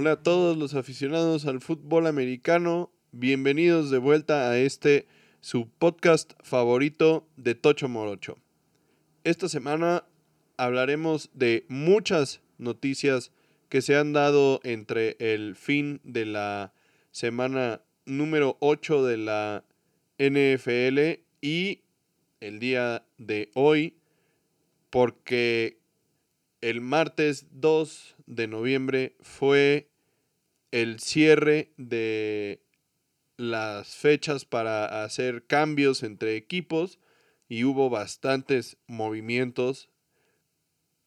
Hola a todos los aficionados al fútbol americano. Bienvenidos de vuelta a este su podcast favorito de Tocho Morocho. Esta semana hablaremos de muchas noticias que se han dado entre el fin de la semana número 8 de la NFL y el día de hoy, porque el martes 2 de noviembre fue el cierre de las fechas para hacer cambios entre equipos y hubo bastantes movimientos.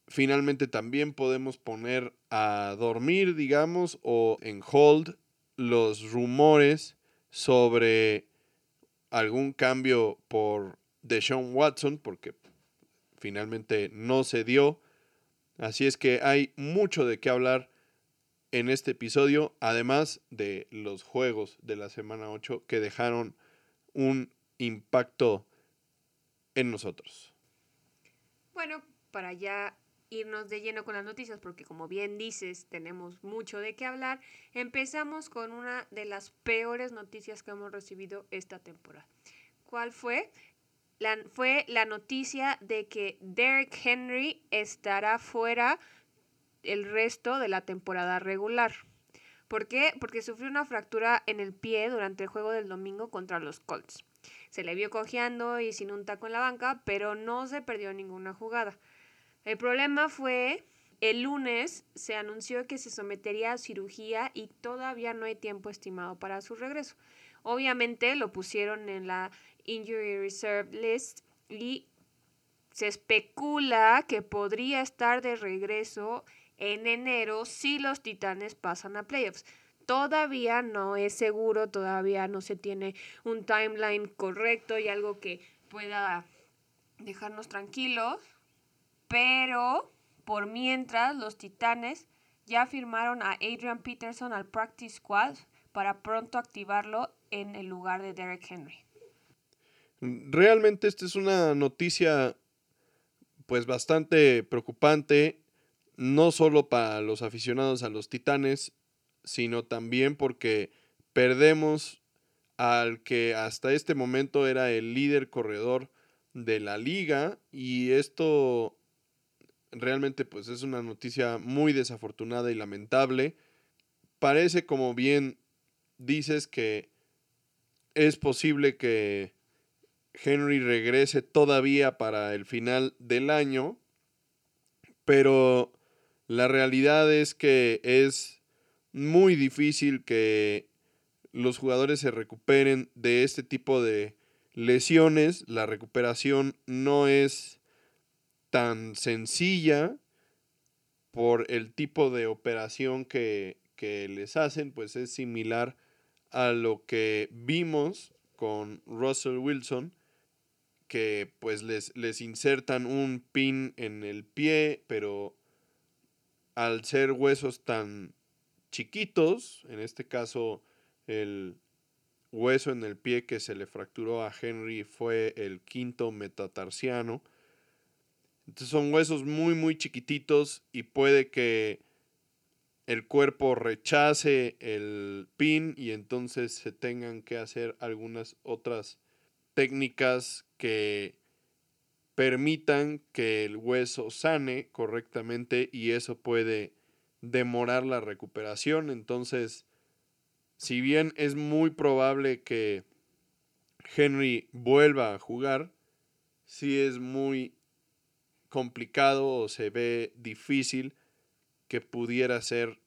Finalmente también podemos poner a dormir, digamos, o en hold los rumores sobre algún cambio por Deshaun Watson, porque finalmente no se dio. Así es que hay mucho de qué hablar en este episodio, además de los juegos de la semana 8 que dejaron un impacto en nosotros. Bueno, para ya irnos de lleno con las noticias, porque como bien dices, tenemos mucho de qué hablar, empezamos con una de las peores noticias que hemos recibido esta temporada. ¿Cuál fue? La, fue la noticia de que Derek Henry estará fuera el resto de la temporada regular. ¿Por qué? Porque sufrió una fractura en el pie durante el juego del domingo contra los Colts. Se le vio cojeando y sin un taco en la banca, pero no se perdió ninguna jugada. El problema fue el lunes se anunció que se sometería a cirugía y todavía no hay tiempo estimado para su regreso. Obviamente lo pusieron en la Injury Reserve List y se especula que podría estar de regreso en enero si los Titanes pasan a playoffs. Todavía no es seguro, todavía no se tiene un timeline correcto y algo que pueda dejarnos tranquilos, pero por mientras los Titanes ya firmaron a Adrian Peterson al practice squad para pronto activarlo en el lugar de Derek Henry. Realmente esta es una noticia pues bastante preocupante no solo para los aficionados a los Titanes, sino también porque perdemos al que hasta este momento era el líder corredor de la liga y esto realmente pues es una noticia muy desafortunada y lamentable. Parece como bien dices que es posible que Henry regrese todavía para el final del año, pero la realidad es que es muy difícil que los jugadores se recuperen de este tipo de lesiones. La recuperación no es tan sencilla por el tipo de operación que, les hacen, pues es similar a lo que vimos con Russell Wilson, que pues les, les insertan un pin en el pie, pero al ser huesos tan chiquitos, en este caso el hueso en el pie que se le fracturó a Henry fue el quinto metatarsiano. Entonces son huesos muy muy chiquititos y puede que el cuerpo rechace el pin y entonces se tengan que hacer algunas otras técnicas que permitan que el hueso sane correctamente y eso puede demorar la recuperación. Entonces, si bien es muy probable que Henry vuelva a jugar, si es muy complicado o se ve difícil que pudiera ser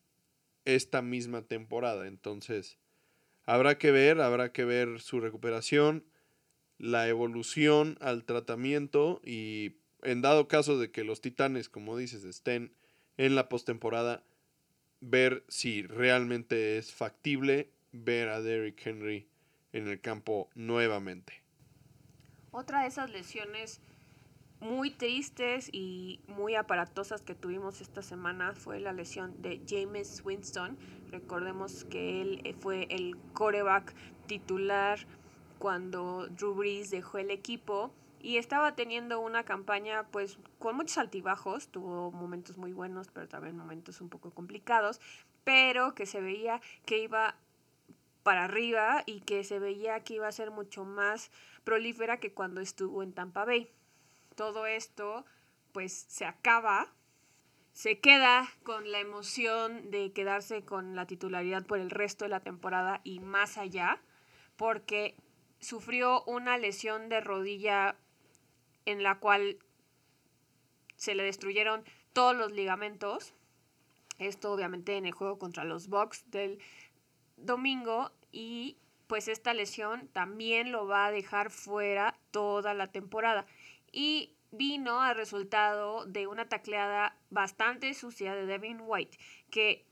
esta misma temporada. Entonces, habrá que ver, habrá que ver su recuperación la evolución al tratamiento y en dado caso de que los titanes, como dices, estén en la postemporada, ver si realmente es factible ver a Derrick Henry en el campo nuevamente. Otra de esas lesiones muy tristes y muy aparatosas que tuvimos esta semana fue la lesión de James Winston. Recordemos que él fue el coreback titular cuando Drew Brees dejó el equipo y estaba teniendo una campaña pues con muchos altibajos, tuvo momentos muy buenos, pero también momentos un poco complicados, pero que se veía que iba para arriba y que se veía que iba a ser mucho más prolífera que cuando estuvo en Tampa Bay. Todo esto pues se acaba, se queda con la emoción de quedarse con la titularidad por el resto de la temporada y más allá, porque sufrió una lesión de rodilla en la cual se le destruyeron todos los ligamentos. Esto obviamente en el juego contra los Bucks del domingo y pues esta lesión también lo va a dejar fuera toda la temporada. Y vino a resultado de una tacleada bastante sucia de Devin White, que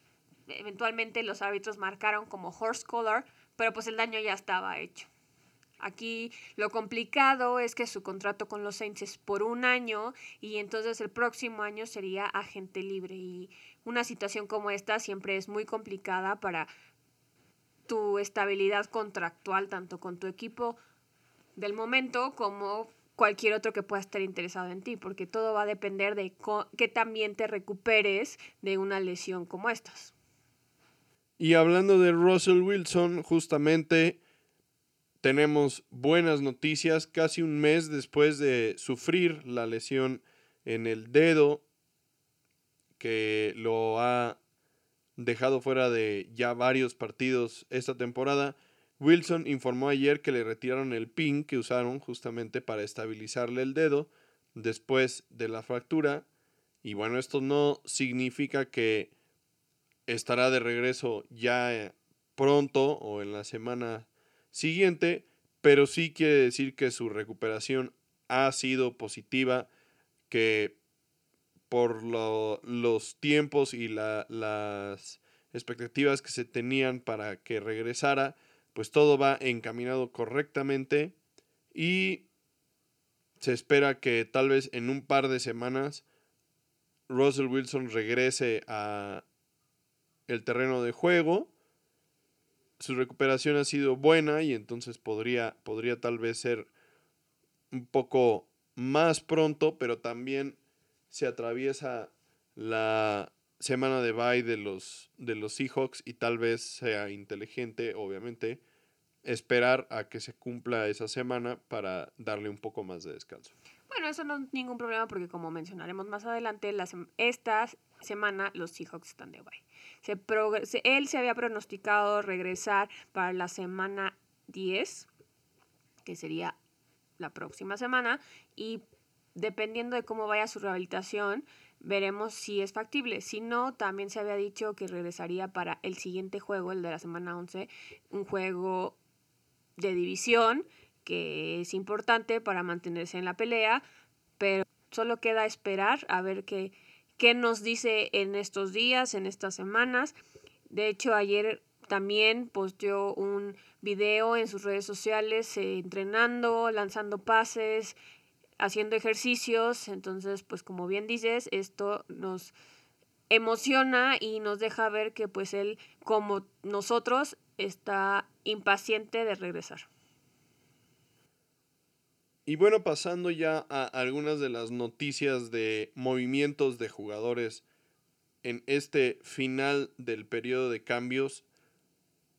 eventualmente los árbitros marcaron como horse collar, pero pues el daño ya estaba hecho. Aquí lo complicado es que su contrato con los Saints es por un año y entonces el próximo año sería agente libre y una situación como esta siempre es muy complicada para tu estabilidad contractual tanto con tu equipo del momento como cualquier otro que pueda estar interesado en ti, porque todo va a depender de que también te recuperes de una lesión como estas. Y hablando de Russell Wilson, justamente tenemos buenas noticias casi un mes después de sufrir la lesión en el dedo que lo ha dejado fuera de ya varios partidos esta temporada. Wilson informó ayer que le retiraron el pin que usaron justamente para estabilizarle el dedo después de la fractura. Y bueno, esto no significa que estará de regreso ya pronto o en la semana siguiente, pero sí quiere decir que su recuperación ha sido positiva, que por los tiempos y las expectativas que se tenían para que regresara, pues todo va encaminado correctamente y se espera que tal vez en un par de semanas Russell Wilson regrese a el terreno de juego su recuperación ha sido buena y entonces podría, podría tal vez ser un poco más pronto, pero también se atraviesa la semana de bye de los, de los Seahawks y tal vez sea inteligente, obviamente, esperar a que se cumpla esa semana para darle un poco más de descanso. Bueno, eso no es ningún problema porque como mencionaremos más adelante, la esta semana los Seahawks están de bye. Se él se había pronosticado regresar para la semana 10, que sería la próxima semana, y dependiendo de cómo vaya su rehabilitación, veremos si es factible. Si no, también se había dicho que regresaría para el siguiente juego, el de la semana 11, un juego de división que es importante para mantenerse en la pelea, pero solo queda esperar a ver qué, qué nos dice en estos días, en estas semanas. De hecho, ayer también posteó un video en sus redes sociales eh, entrenando, lanzando pases, haciendo ejercicios. Entonces, pues como bien dices, esto nos emociona y nos deja ver que pues él, como nosotros, está impaciente de regresar. Y bueno, pasando ya a algunas de las noticias de movimientos de jugadores en este final del periodo de cambios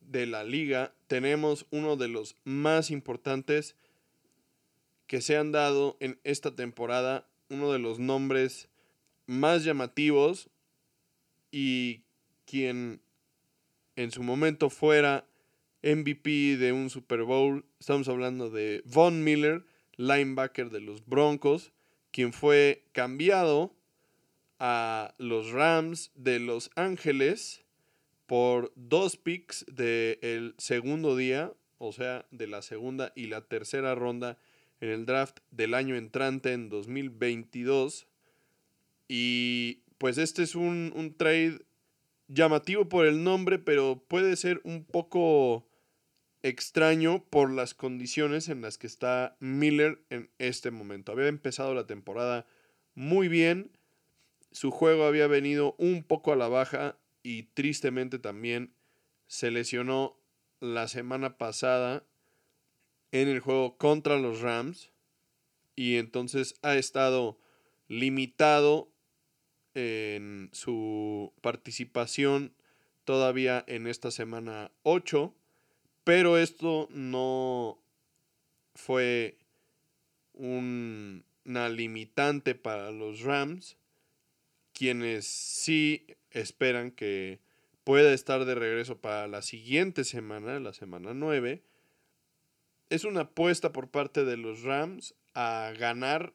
de la liga, tenemos uno de los más importantes que se han dado en esta temporada, uno de los nombres más llamativos y quien en su momento fuera MVP de un Super Bowl, estamos hablando de Von Miller, linebacker de los Broncos, quien fue cambiado a los Rams de Los Ángeles por dos picks del segundo día, o sea, de la segunda y la tercera ronda en el draft del año entrante en 2022. Y pues este es un, un trade llamativo por el nombre, pero puede ser un poco extraño por las condiciones en las que está Miller en este momento. Había empezado la temporada muy bien, su juego había venido un poco a la baja y tristemente también se lesionó la semana pasada en el juego contra los Rams. y entonces ha estado limitado en su participación todavía en esta semana 8, pero esto no fue una limitante para los Rams, quienes sí esperan que pueda estar de regreso para la siguiente semana, la semana 9. Es una apuesta por parte de los Rams a ganar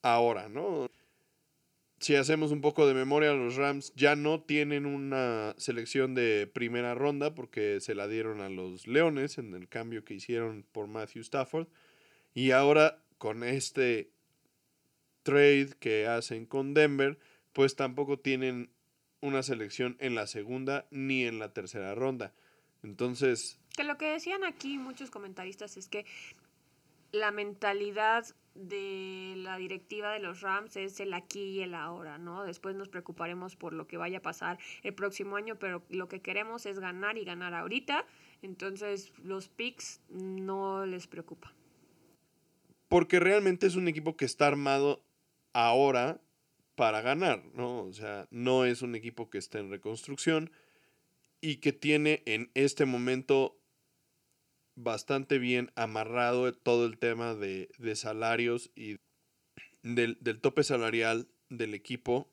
ahora, ¿no? Si hacemos un poco de memoria, los Rams ya no tienen una selección de primera ronda porque se la dieron a los Leones en el cambio que hicieron por Matthew Stafford. Y ahora con este trade que hacen con Denver, pues tampoco tienen una selección en la segunda ni en la tercera ronda. Entonces... Que lo que decían aquí muchos comentaristas es que la mentalidad de la directiva de los Rams es el aquí y el ahora, ¿no? Después nos preocuparemos por lo que vaya a pasar el próximo año, pero lo que queremos es ganar y ganar ahorita, entonces los picks no les preocupa. Porque realmente es un equipo que está armado ahora para ganar, ¿no? O sea, no es un equipo que está en reconstrucción y que tiene en este momento bastante bien amarrado todo el tema de, salarios y del, tope salarial del equipo.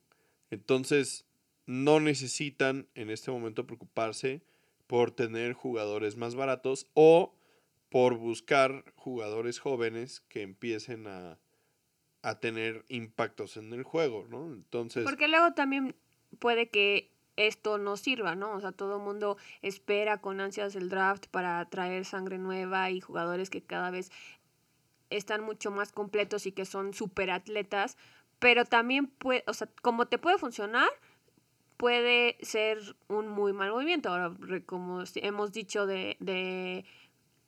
Entonces, no necesitan en este momento preocuparse por tener jugadores más baratos o por buscar jugadores jóvenes que empiecen a, a tener impactos en el juego, ¿no? Entonces... Porque luego también puede que esto no sirva, ¿no? O sea, todo el mundo espera con ansias el draft para traer sangre nueva y jugadores que cada vez están mucho más completos y que son super atletas, pero también puede, o sea, como te puede funcionar, puede ser un muy mal movimiento. Ahora, como hemos dicho de, de,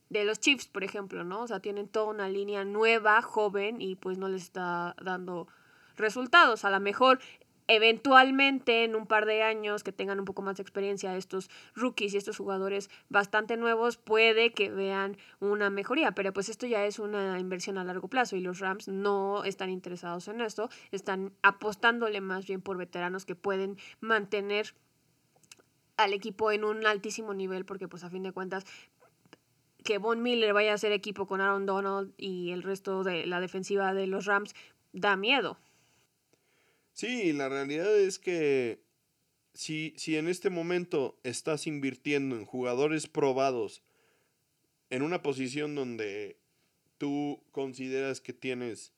de los Chiefs, por ejemplo, ¿no? O sea, tienen toda una línea nueva, joven, y pues no les está dando resultados. A lo mejor eventualmente en un par de años que tengan un poco más de experiencia estos rookies y estos jugadores bastante nuevos puede que vean una mejoría, pero pues esto ya es una inversión a largo plazo y los Rams no están interesados en esto, están apostándole más bien por veteranos que pueden mantener al equipo en un altísimo nivel porque pues a fin de cuentas que Von Miller vaya a ser equipo con Aaron Donald y el resto de la defensiva de los Rams da miedo. Sí, la realidad es que si, si en este momento estás invirtiendo en jugadores probados en una posición donde tú consideras que tienes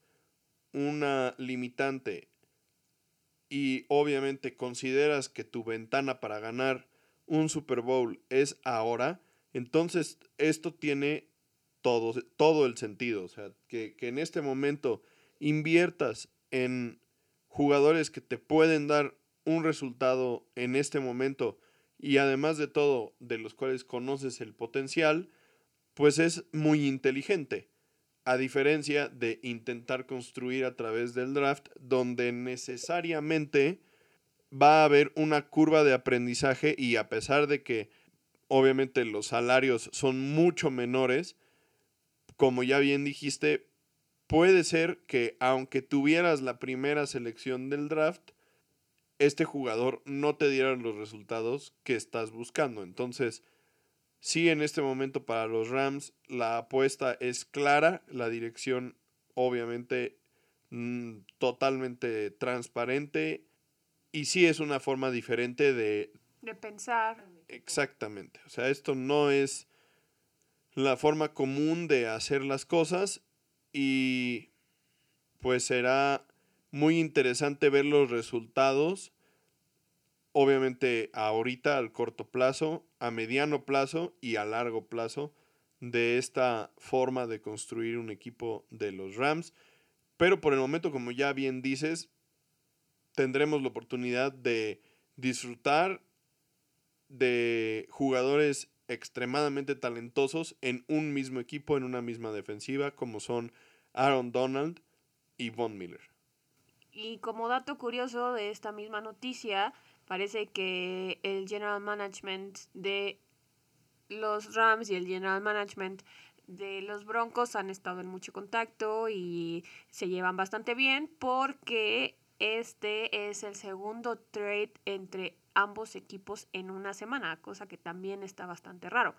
una limitante y obviamente consideras que tu ventana para ganar un Super Bowl es ahora, entonces esto tiene todo, todo el sentido. O sea, que, que en este momento inviertas en jugadores que te pueden dar un resultado en este momento y además de todo de los cuales conoces el potencial, pues es muy inteligente. A diferencia de intentar construir a través del draft, donde necesariamente va a haber una curva de aprendizaje y a pesar de que obviamente los salarios son mucho menores, como ya bien dijiste, puede ser que aunque tuvieras la primera selección del draft, este jugador no te diera los resultados que estás buscando. Entonces, sí, en este momento para los Rams la apuesta es clara, la dirección obviamente mm, totalmente transparente y sí es una forma diferente de... De pensar. Exactamente. O sea, esto no es la forma común de hacer las cosas y pues será muy interesante ver los resultados. Obviamente ahorita al corto plazo, a mediano plazo y a largo plazo de esta forma de construir un equipo de los Rams. Pero por el momento, como ya bien dices, tendremos la oportunidad de disfrutar de jugadores extremadamente talentosos en un mismo equipo, en una misma defensiva, como son Aaron Donald y Von Miller. Y como dato curioso de esta misma noticia, parece que el general management de los Rams y el general management de los Broncos han estado en mucho contacto y se llevan bastante bien porque este es el segundo trade entre ambos equipos en una semana, cosa que también está bastante raro.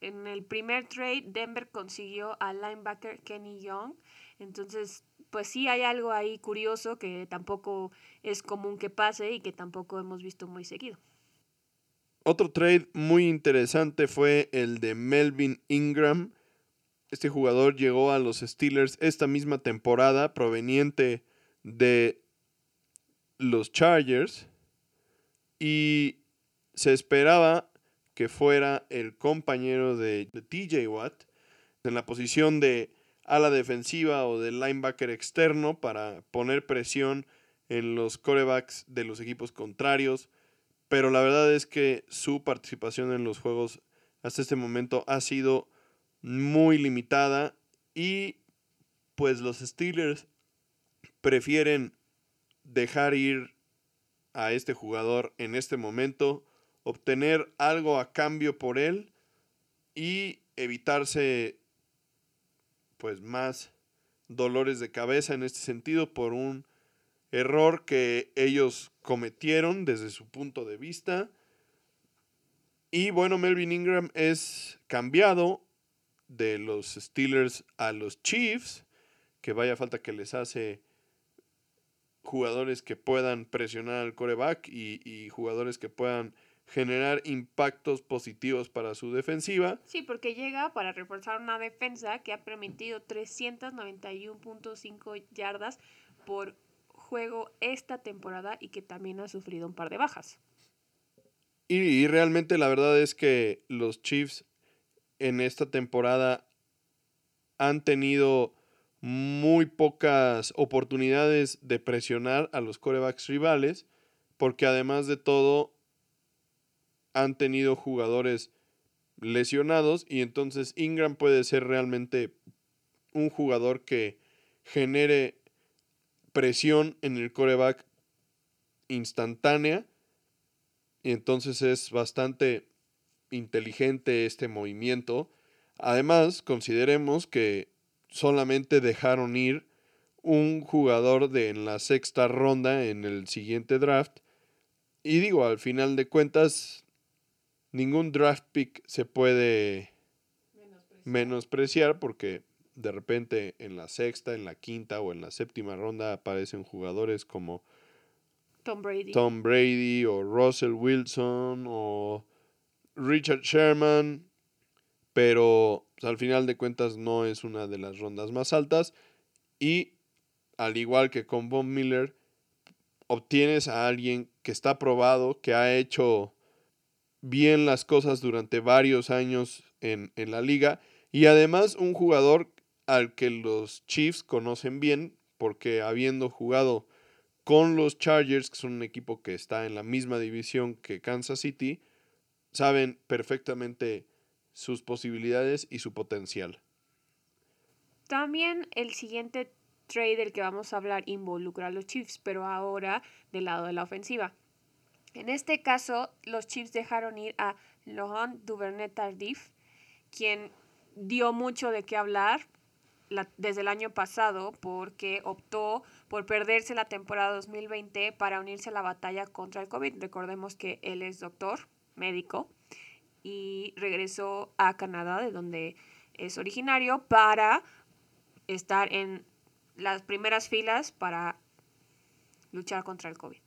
En el primer trade, Denver consiguió al linebacker Kenny Young. Entonces, pues sí hay algo ahí curioso que tampoco es común que pase y que tampoco hemos visto muy seguido. Otro trade muy interesante fue el de Melvin Ingram. Este jugador llegó a los Steelers esta misma temporada proveniente de los Chargers y se esperaba que fuera el compañero de, TJ Watt en la posición de ala defensiva o de linebacker externo para poner presión en los corebacks de los equipos contrarios. Pero la verdad es que su participación en los juegos hasta este momento ha sido muy limitada y pues los Steelers prefieren dejar ir a este jugador en este momento obtener algo a cambio por él y evitarse pues más dolores de cabeza en este sentido por un error que ellos cometieron desde su punto de vista. Y bueno, Melvin Ingram es cambiado de los Steelers a los Chiefs, que vaya falta que les hace jugadores que puedan presionar al coreback y, y jugadores que puedan generar impactos positivos para su defensiva. Sí, porque llega para reforzar una defensa que ha permitido 391.5 yardas por juego esta temporada y que también ha sufrido un par de bajas. Y, realmente la verdad es que los Chiefs en esta temporada han tenido muy pocas oportunidades de presionar a los corebacks rivales, porque además de todo han tenido jugadores lesionados y entonces Ingram puede ser realmente un jugador que genere presión en el coreback instantánea y entonces es bastante inteligente este movimiento. Además, consideremos que solamente dejaron ir un jugador de en la sexta ronda en el siguiente draft. Y digo, al final de cuentas, ningún draft pick se puede menospreciar. porque de repente en la sexta, en la quinta o en la séptima ronda aparecen jugadores como Tom Brady, Tom Brady o Russell Wilson o Richard Sherman, pero pues, al final de cuentas no es una de las rondas más altas y al igual que con Von Miller obtienes a alguien que está probado, que ha hecho bien las cosas durante varios años en, la liga y además un jugador al que los Chiefs conocen bien porque habiendo jugado con los Chargers, que son un equipo que está en la misma división que Kansas City, saben perfectamente sus posibilidades y su potencial. También el siguiente trade del que vamos a hablar involucra a los Chiefs, pero ahora del lado de la ofensiva. En este caso, los Chiefs dejaron ir a Laurent Duvernay Tardif, quien dio mucho de qué hablar desde el año pasado porque optó por perderse la temporada 2020 para unirse a la batalla contra el COVID. Recordemos que él es doctor, médico, y regresó a Canadá, de donde es originario, para estar en las primeras filas para luchar contra el COVID.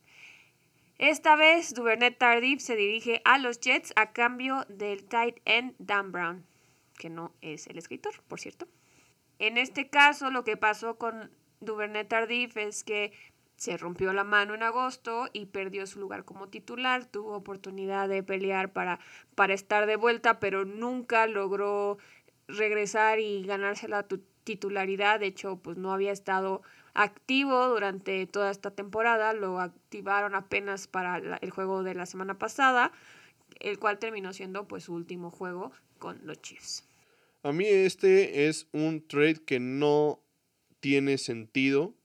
Esta vez, Duvernay Tardif se dirige a los Jets a cambio del tight end Dan Brown, que no es el escritor, por cierto. En este caso, lo que pasó con Duvernay Tardif es que se rompió la mano en agosto y perdió su lugar como titular. Tuvo oportunidad de pelear para, para estar de vuelta, pero nunca logró regresar y ganarse la titularidad. De hecho, pues no había estado activo durante toda esta temporada, lo activaron apenas para el juego de la semana pasada, el cual terminó siendo pues su último juego con los Chiefs. A mí este es un trade que no tiene sentido.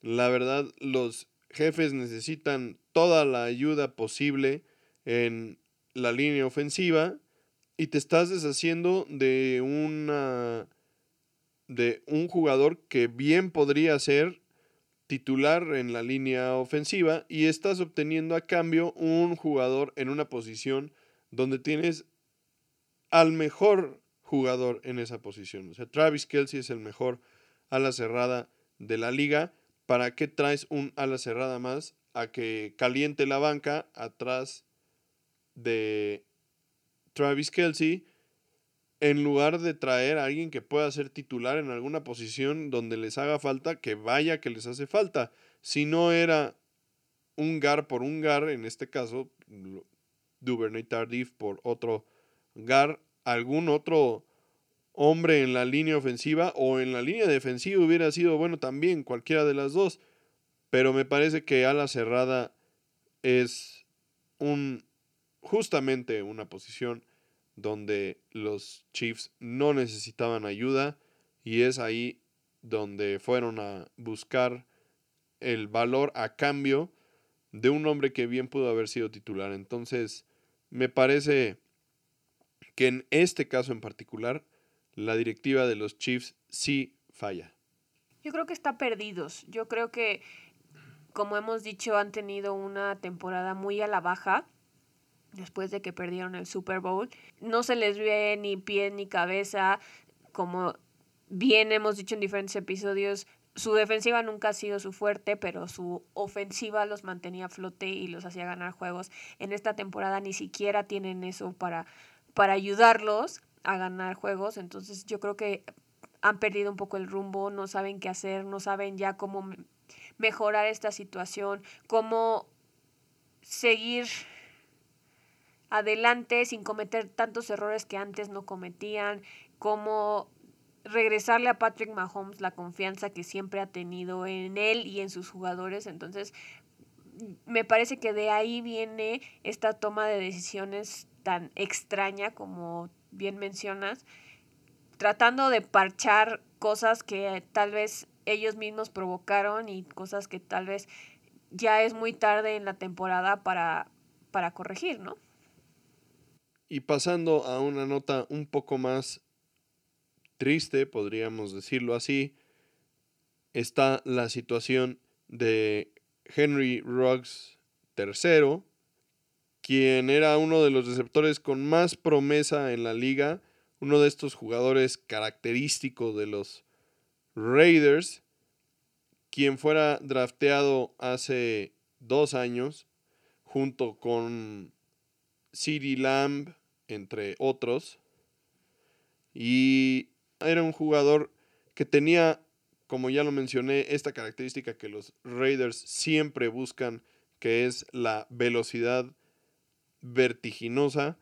La verdad, los jefes necesitan toda la ayuda posible en la línea ofensiva y te estás deshaciendo de una de un jugador que bien podría ser titular en la línea ofensiva y estás obteniendo a cambio un jugador en una posición donde tienes al mejor jugador en esa posición. O sea, Travis Kelsey es el mejor ala cerrada de la liga. ¿Para qué traes un ala cerrada más a que caliente la banca atrás de Travis Kelsey? En lugar de traer a alguien que pueda ser titular en alguna posición donde les haga falta, que vaya que les hace falta. Si no era un gar por un gar, en este caso, Duvernay Tardif por otro gar, algún otro hombre en la línea ofensiva o en la línea defensiva hubiera sido bueno también, cualquiera de las dos. Pero me parece que ala cerrada es un justamente una posición donde los Chiefs no necesitaban ayuda y es ahí donde fueron a buscar el valor a cambio de un hombre que bien pudo haber sido titular. Entonces, me parece que en este caso en particular, la directiva de los Chiefs sí falla. Yo creo que está perdidos. Yo creo que, como hemos dicho, han tenido una temporada muy a la baja después de que perdieron el Super Bowl. No se les ve ni pie ni cabeza, como bien hemos dicho en diferentes episodios, su defensiva nunca ha sido su fuerte, pero su ofensiva los mantenía a flote y los hacía ganar juegos. En esta temporada ni siquiera tienen eso para, para ayudarlos a ganar juegos, entonces yo creo que han perdido un poco el rumbo, no saben qué hacer, no saben ya cómo mejorar esta situación, cómo seguir adelante sin cometer tantos errores que antes no cometían, como regresarle a Patrick Mahomes la confianza que siempre ha tenido en él y en sus jugadores. Entonces, me parece que de ahí viene esta toma de decisiones tan extraña como bien mencionas, tratando de parchar cosas que tal vez ellos mismos provocaron y cosas que tal vez ya es muy tarde en la temporada para, para corregir, ¿no? Y pasando a una nota un poco más triste, podríamos decirlo así, está la situación de Henry Ruggs III, quien era uno de los receptores con más promesa en la liga, uno de estos jugadores característicos de los Raiders, quien fuera drafteado hace dos años junto con CeeDee Lamb, entre otros. Y era un jugador que tenía, como ya lo mencioné, esta característica que los Raiders siempre buscan, que es la velocidad vertiginosa,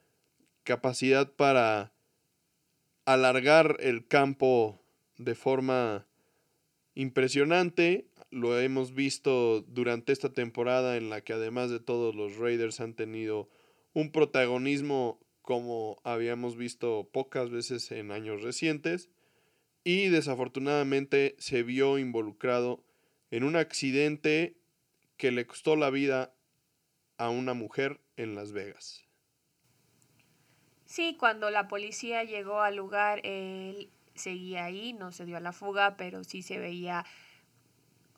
capacidad para alargar el campo de forma impresionante. Lo hemos visto durante esta temporada en la que además de todos los Raiders han tenido un protagonismo como habíamos visto pocas veces en años recientes y desafortunadamente se vio involucrado en un accidente que le costó la vida a una mujer en Las Vegas. Sí, cuando la policía llegó al lugar, él seguía ahí, no se dio a la fuga, pero sí se veía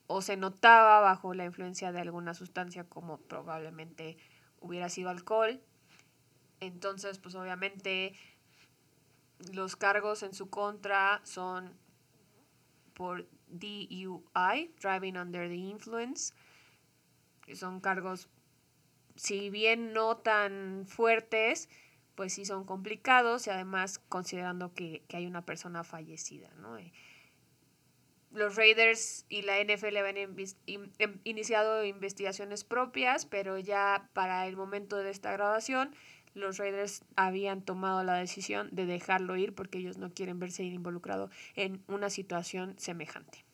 o se notaba bajo la influencia de alguna sustancia como probablemente hubiera sido alcohol. Entonces, pues obviamente los cargos en su contra son por DUI, Driving Under the Influence, que son cargos, si bien no tan fuertes, pues sí son complicados y además considerando que, hay una persona fallecida, ¿no? Eh, los Raiders y la NFL habían em, iniciado investigaciones propias, pero ya para el momento de esta grabación los Raiders habían tomado la decisión de dejarlo ir porque ellos no quieren verse involucrado en una situación semejante.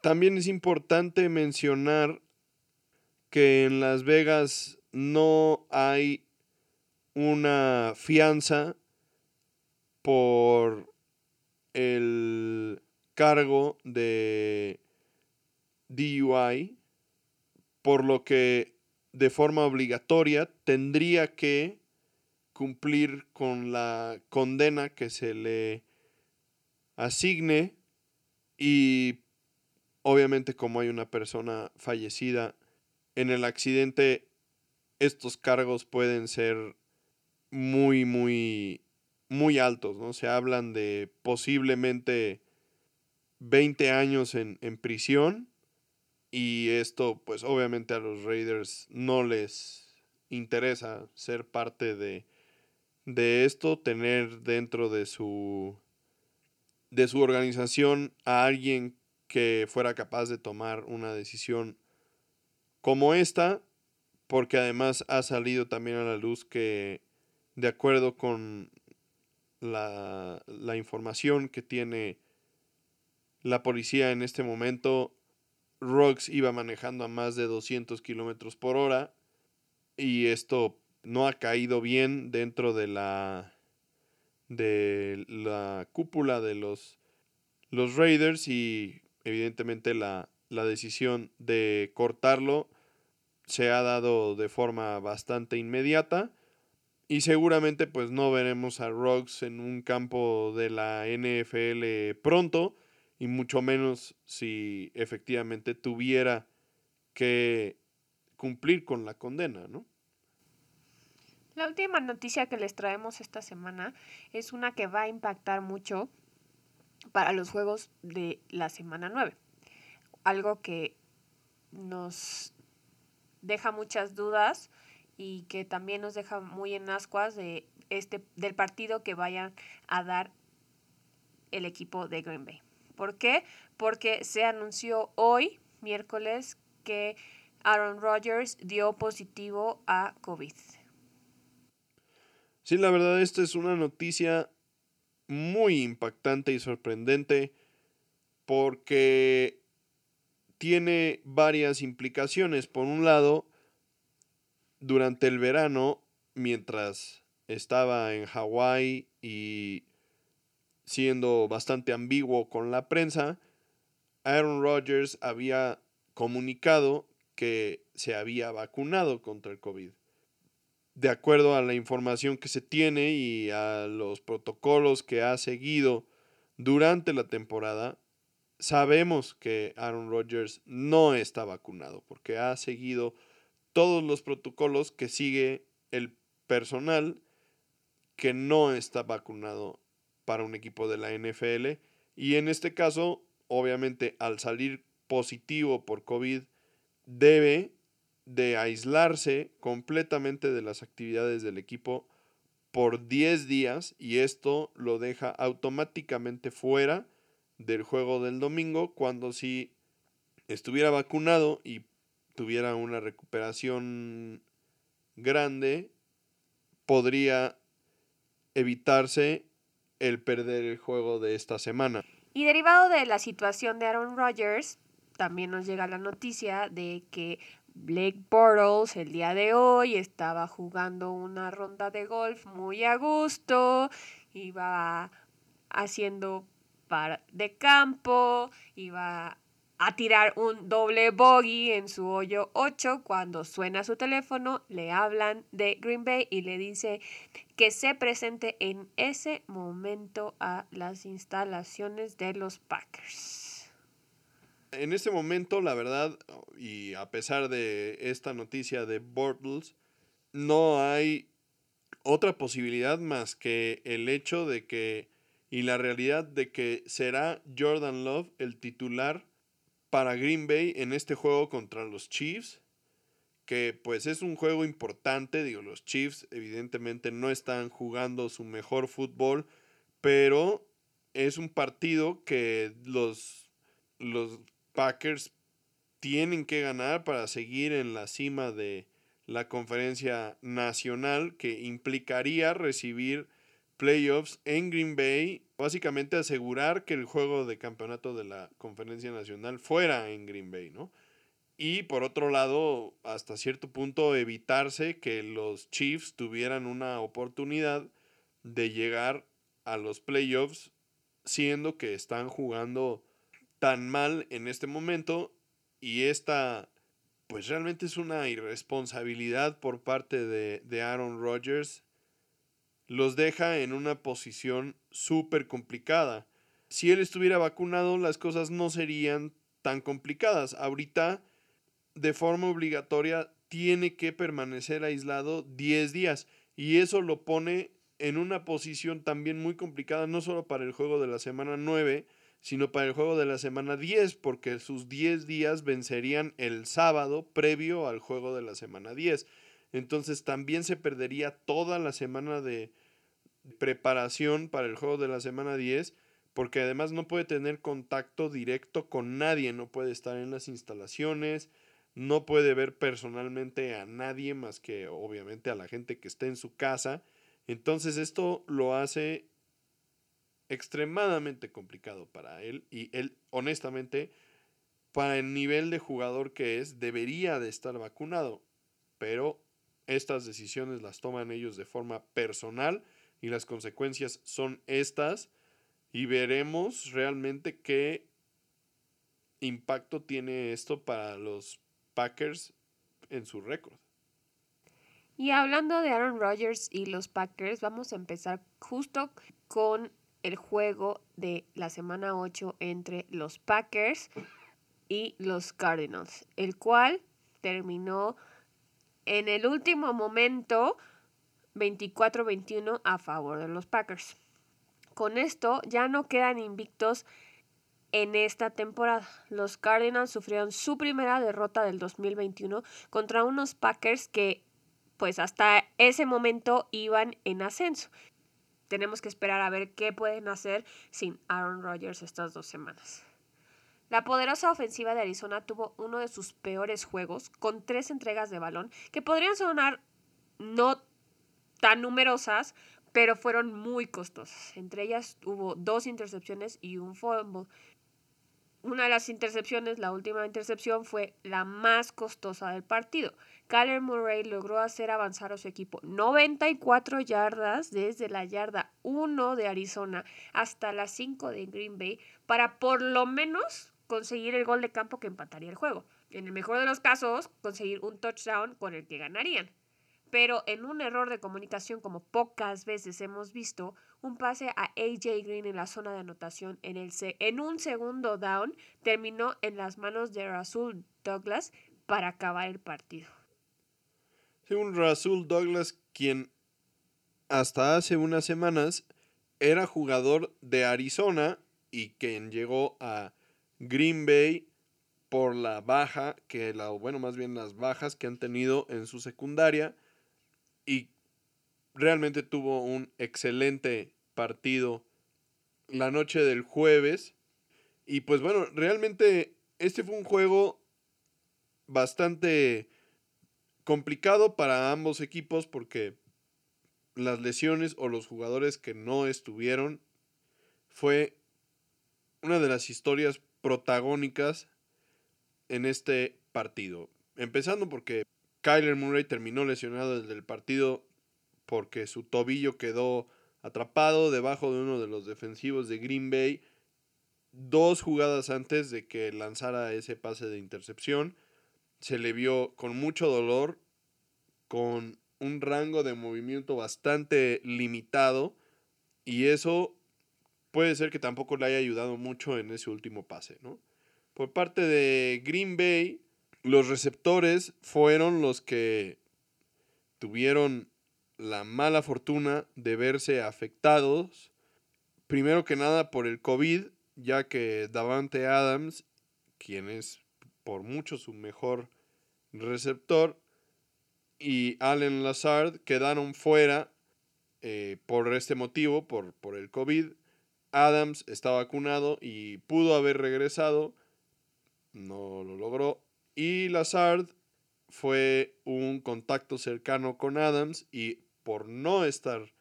También es importante mencionar que en Las Vegas no hay una fianza por el cargo de DUI, por lo que de forma obligatoria tendría que cumplir con la condena que se le asigne y obviamente como hay una persona fallecida en el accidente, estos cargos pueden ser muy, muy, muy altos, ¿no? Se hablan de posiblemente 20 años en, en prisión y esto pues obviamente a los Raiders no les interesa ser parte de, de esto, tener dentro de su de su organización a alguien que fuera capaz de tomar una decisión como esta, porque además ha salido también a la luz que, de acuerdo con la, la información que tiene la policía en este momento, Ruggs iba manejando a más de 200 kilómetros por hora y esto no ha caído bien dentro de la de la cúpula de los, los Raiders y evidentemente la, la decisión de cortarlo se ha dado de forma bastante inmediata y seguramente pues no veremos a Ruggs en un campo de la NFL pronto y mucho menos si efectivamente tuviera que cumplir con la condena, ¿no? La última noticia que les traemos esta semana es una que va a impactar mucho para los juegos de la semana 9. Algo que nos deja muchas dudas y que también nos deja muy en ascuas de este, del partido que vayan a dar el equipo de Green Bay. ¿Por qué? Porque se anunció hoy, miércoles, que Aaron Rodgers dio positivo a COVID. Sí, la verdad, esta es una noticia muy impactante y sorprendente porque tiene varias implicaciones. Por un lado, durante el verano, mientras estaba en Hawái y siendo bastante ambiguo con la prensa, Aaron Rodgers había comunicado que se había vacunado contra el COVID. De acuerdo a la información que se tiene y a los protocolos que ha seguido durante la temporada, sabemos que Aaron Rodgers no está vacunado porque ha seguido todos los protocolos que sigue el personal que no está vacunado para un equipo de la NFL y en este caso, obviamente al salir positivo por COVID, debe de aislarse completamente de las actividades del equipo por 10 días y esto lo deja automáticamente fuera del juego del domingo cuando si estuviera vacunado y tuviera una recuperación grande podría evitarse el perder el juego de esta semana. Y derivado de la situación de Aaron Rodgers, también nos llega la noticia de que Blake Bortles el día de hoy estaba jugando una ronda de golf muy a gusto, iba haciendo par de campo, iba a tirar un doble bogey en su hoyo 8 cuando suena su teléfono, le hablan de Green Bay y le dice que se presente en ese momento a las instalaciones de los Packers. En este momento, la verdad, y a pesar de esta noticia de Bortles, no hay otra posibilidad más que el hecho de que, y la realidad de que será Jordan Love el titular para Green Bay en este juego contra los Chiefs, que pues es un juego importante, digo, los Chiefs evidentemente no están jugando su mejor fútbol, pero es un partido que los, los Packers tienen que ganar para seguir en la cima de la conferencia nacional que implicaría recibir playoffs en Green Bay, básicamente asegurar que el juego de campeonato de la conferencia nacional fuera en Green Bay, ¿no? Y por otro lado, hasta cierto punto evitarse que los Chiefs tuvieran una oportunidad de llegar a los playoffs, siendo que están jugando tan mal en este momento y esta pues realmente es una irresponsabilidad por parte de, Aaron Rodgers los deja en una posición súper complicada. Si él estuviera vacunado, las cosas no serían tan complicadas. Ahorita, de forma obligatoria, tiene que permanecer aislado 10 días. Y eso lo pone en una posición también muy complicada, no solo para el juego de la semana 9, sino para el juego de la semana 10, porque sus 10 días vencerían el sábado previo al juego de la semana 10. Entonces también se perdería toda la semana de preparación para el juego de la semana 10, porque además no puede tener contacto directo con nadie, no puede estar en las instalaciones, no puede ver personalmente a nadie más que obviamente a la gente que esté en su casa. Entonces esto lo hace extremadamente complicado para él y él honestamente para el nivel de jugador que es debería de estar vacunado, pero estas decisiones las toman ellos de forma personal y las consecuencias son estas y veremos realmente qué impacto tiene esto para los Packers en su récord. Y hablando de Aaron Rodgers y los Packers, vamos a empezar justo con el juego de la semana 8 entre los Packers y los Cardinals, el cual terminó en el último momento 24-21 a favor de los Packers. Con esto ya no quedan invictos en esta temporada. Los Cardinals sufrieron su primera derrota del 2021 contra unos Packers que pues hasta ese momento iban en ascenso tenemos que esperar a ver qué pueden hacer sin Aaron Rodgers estas dos semanas. La poderosa ofensiva de Arizona tuvo uno de sus peores juegos, con tres entregas de balón, que podrían sonar no tan numerosas, pero fueron muy costosas. Entre ellas hubo dos intercepciones y un fumble, una de las intercepciones, la última intercepción, fue la más costosa del partido. Kyler Murray logró hacer avanzar a su equipo 94 yardas desde la yarda 1 de Arizona hasta las 5 de Green Bay para por lo menos conseguir el gol de campo que empataría el juego. En el mejor de los casos, conseguir un touchdown con el que ganarían pero en un error de comunicación como pocas veces hemos visto, un pase a AJ Green en la zona de anotación en, el en un segundo down terminó en las manos de Rasul Douglas para acabar el partido. Según Rasul Douglas, quien hasta hace unas semanas era jugador de Arizona y quien llegó a Green Bay por la baja que la bueno más bien las bajas que han tenido en su secundaria y realmente tuvo un excelente partido la noche del jueves. Y pues bueno, realmente este fue un juego bastante complicado para ambos equipos porque las lesiones o los jugadores que no estuvieron fue una de las historias protagónicas en este partido. Empezando porque Kyler Murray terminó lesionado desde el partido porque su tobillo quedó atrapado debajo de uno de los defensivos de Green Bay dos jugadas antes de que lanzara ese pase de intercepción. Se le vio con mucho dolor, con un rango de movimiento bastante limitado y eso puede ser que tampoco le haya ayudado mucho en ese último pase, ¿no? Por parte de Green Bay, los receptores fueron los que tuvieron la mala fortuna de verse afectados, primero que nada por el COVID, ya que Davante Adams, quien es por mucho su mejor receptor, y Allen Lazard quedaron fuera eh, por este motivo, por, por el COVID. Adams está vacunado y pudo haber regresado, no lo logró. Y Lazard fue un contacto cercano con Adams y por no estar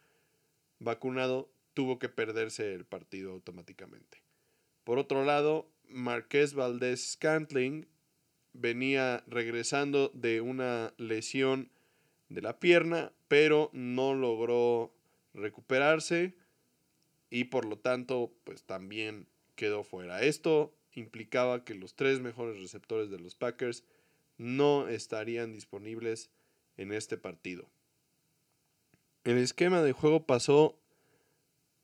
vacunado tuvo que perderse el partido automáticamente. Por otro lado, Marqués Valdés Scantling venía regresando de una lesión de la pierna, pero no logró recuperarse y por lo tanto, pues también quedó fuera. Esto implicaba que los tres mejores receptores de los Packers no estarían disponibles en este partido. el esquema de juego pasó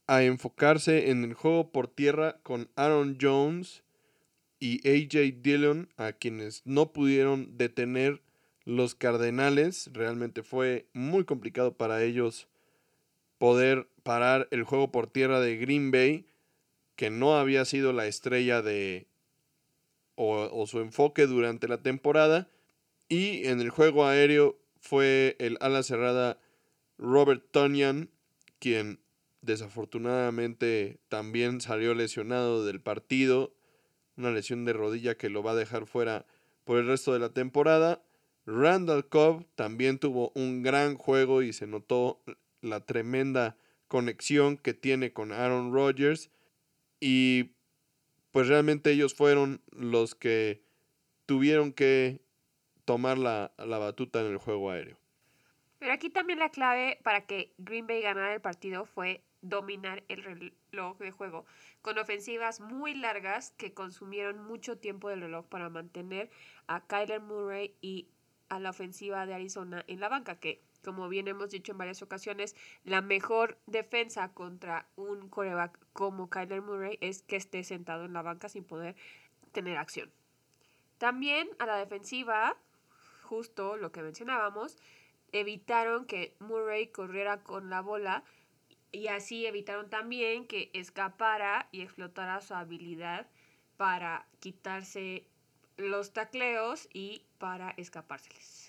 a enfocarse en el juego por tierra con Aaron Jones y AJ Dillon, a quienes no pudieron detener los Cardenales. Realmente fue muy complicado para ellos poder parar el juego por tierra de Green Bay, que no había sido la estrella de o, su enfoque durante la temporada. Y en el juego aéreo fue el ala cerrada Robert Tonyan, quien desafortunadamente también salió lesionado del partido. Una lesión de rodilla que lo va a dejar fuera por el resto de la temporada. Randall Cobb también tuvo un gran juego y se notó la tremenda conexión que tiene con Aaron Rodgers. Y pues realmente ellos fueron los que tuvieron que tomar la, la batuta en el juego aéreo. Pero aquí también la clave para que Green Bay ganara el partido fue dominar el reloj de juego, con ofensivas muy largas que consumieron mucho tiempo del reloj para mantener a Kyler Murray y a la ofensiva de Arizona en la banca, que como bien hemos dicho en varias ocasiones, la mejor defensa contra un coreback como Kyler Murray es que esté sentado en la banca sin poder tener acción. También a la defensiva, justo lo que mencionábamos, evitaron que Murray corriera con la bola y así evitaron también que escapara y explotara su habilidad para quitarse los tacleos y para escapárseles.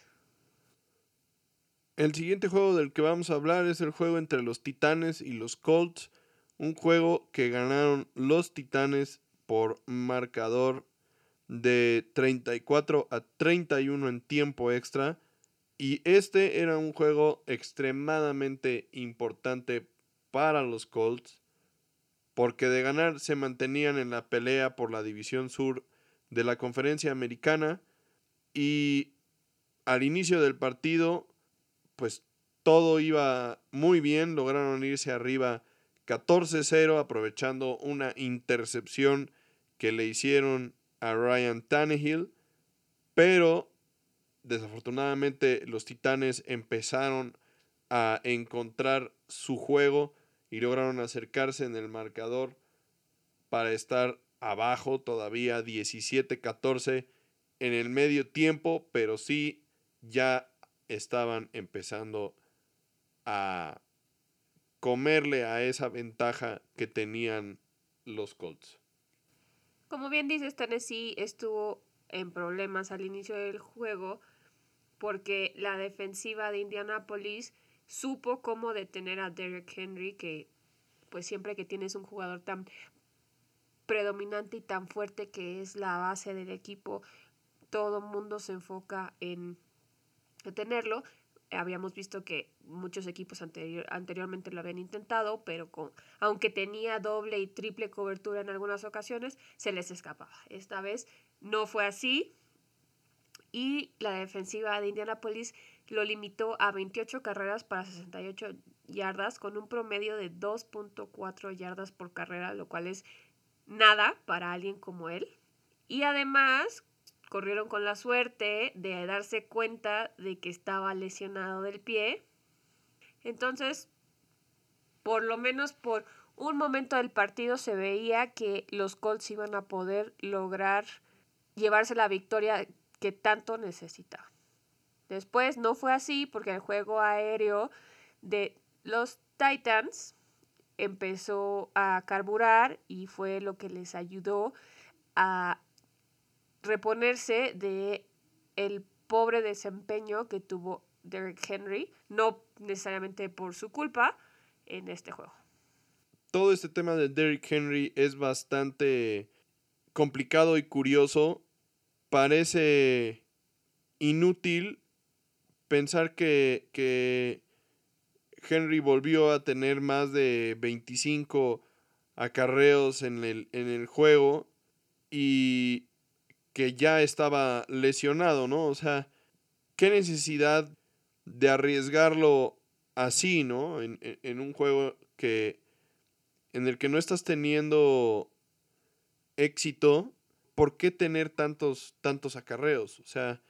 El siguiente juego del que vamos a hablar es el juego entre los Titanes y los Colts. Un juego que ganaron los Titanes por marcador de 34 a 31 en tiempo extra. Y este era un juego extremadamente importante para los Colts. Porque de ganar se mantenían en la pelea por la división sur de la conferencia americana y al inicio del partido pues todo iba muy bien, lograron irse arriba 14-0 aprovechando una intercepción que le hicieron a Ryan Tannehill, pero desafortunadamente los Titanes empezaron a encontrar su juego y lograron acercarse en el marcador para estar abajo todavía 17-14 en el medio tiempo, pero sí ya estaban empezando a comerle a esa ventaja que tenían los Colts. Como bien dices, Tennessee estuvo en problemas al inicio del juego porque la defensiva de Indianapolis supo cómo detener a Derrick Henry, que pues siempre que tienes un jugador tan predominante y tan fuerte que es la base del equipo, todo mundo se enfoca en tenerlo. Habíamos visto que muchos equipos anterior, anteriormente lo habían intentado, pero con, aunque tenía doble y triple cobertura en algunas ocasiones, se les escapaba. Esta vez no fue así y la defensiva de Indianapolis lo limitó a 28 carreras para 68 yardas con un promedio de 2.4 yardas por carrera, lo cual es nada para alguien como él. Y además corrieron con la suerte de darse cuenta de que estaba lesionado del pie. Entonces, por lo menos por un momento del partido se veía que los Colts iban a poder lograr llevarse la victoria que tanto necesitaban. Después no fue así porque el juego aéreo de los Titans empezó a carburar y fue lo que les ayudó a reponerse de el pobre desempeño que tuvo Derrick Henry, no necesariamente por su culpa en este juego. Todo este tema de Derrick Henry es bastante complicado y curioso. Parece inútil pensar que, que Henry volvió a tener más de 25 acarreos en el, en el juego y que ya estaba lesionado, ¿no? O sea, qué necesidad de arriesgarlo así, ¿no? En, en, un juego que en el que no estás teniendo éxito, ¿por qué tener tantos, tantos acarreos? O sea,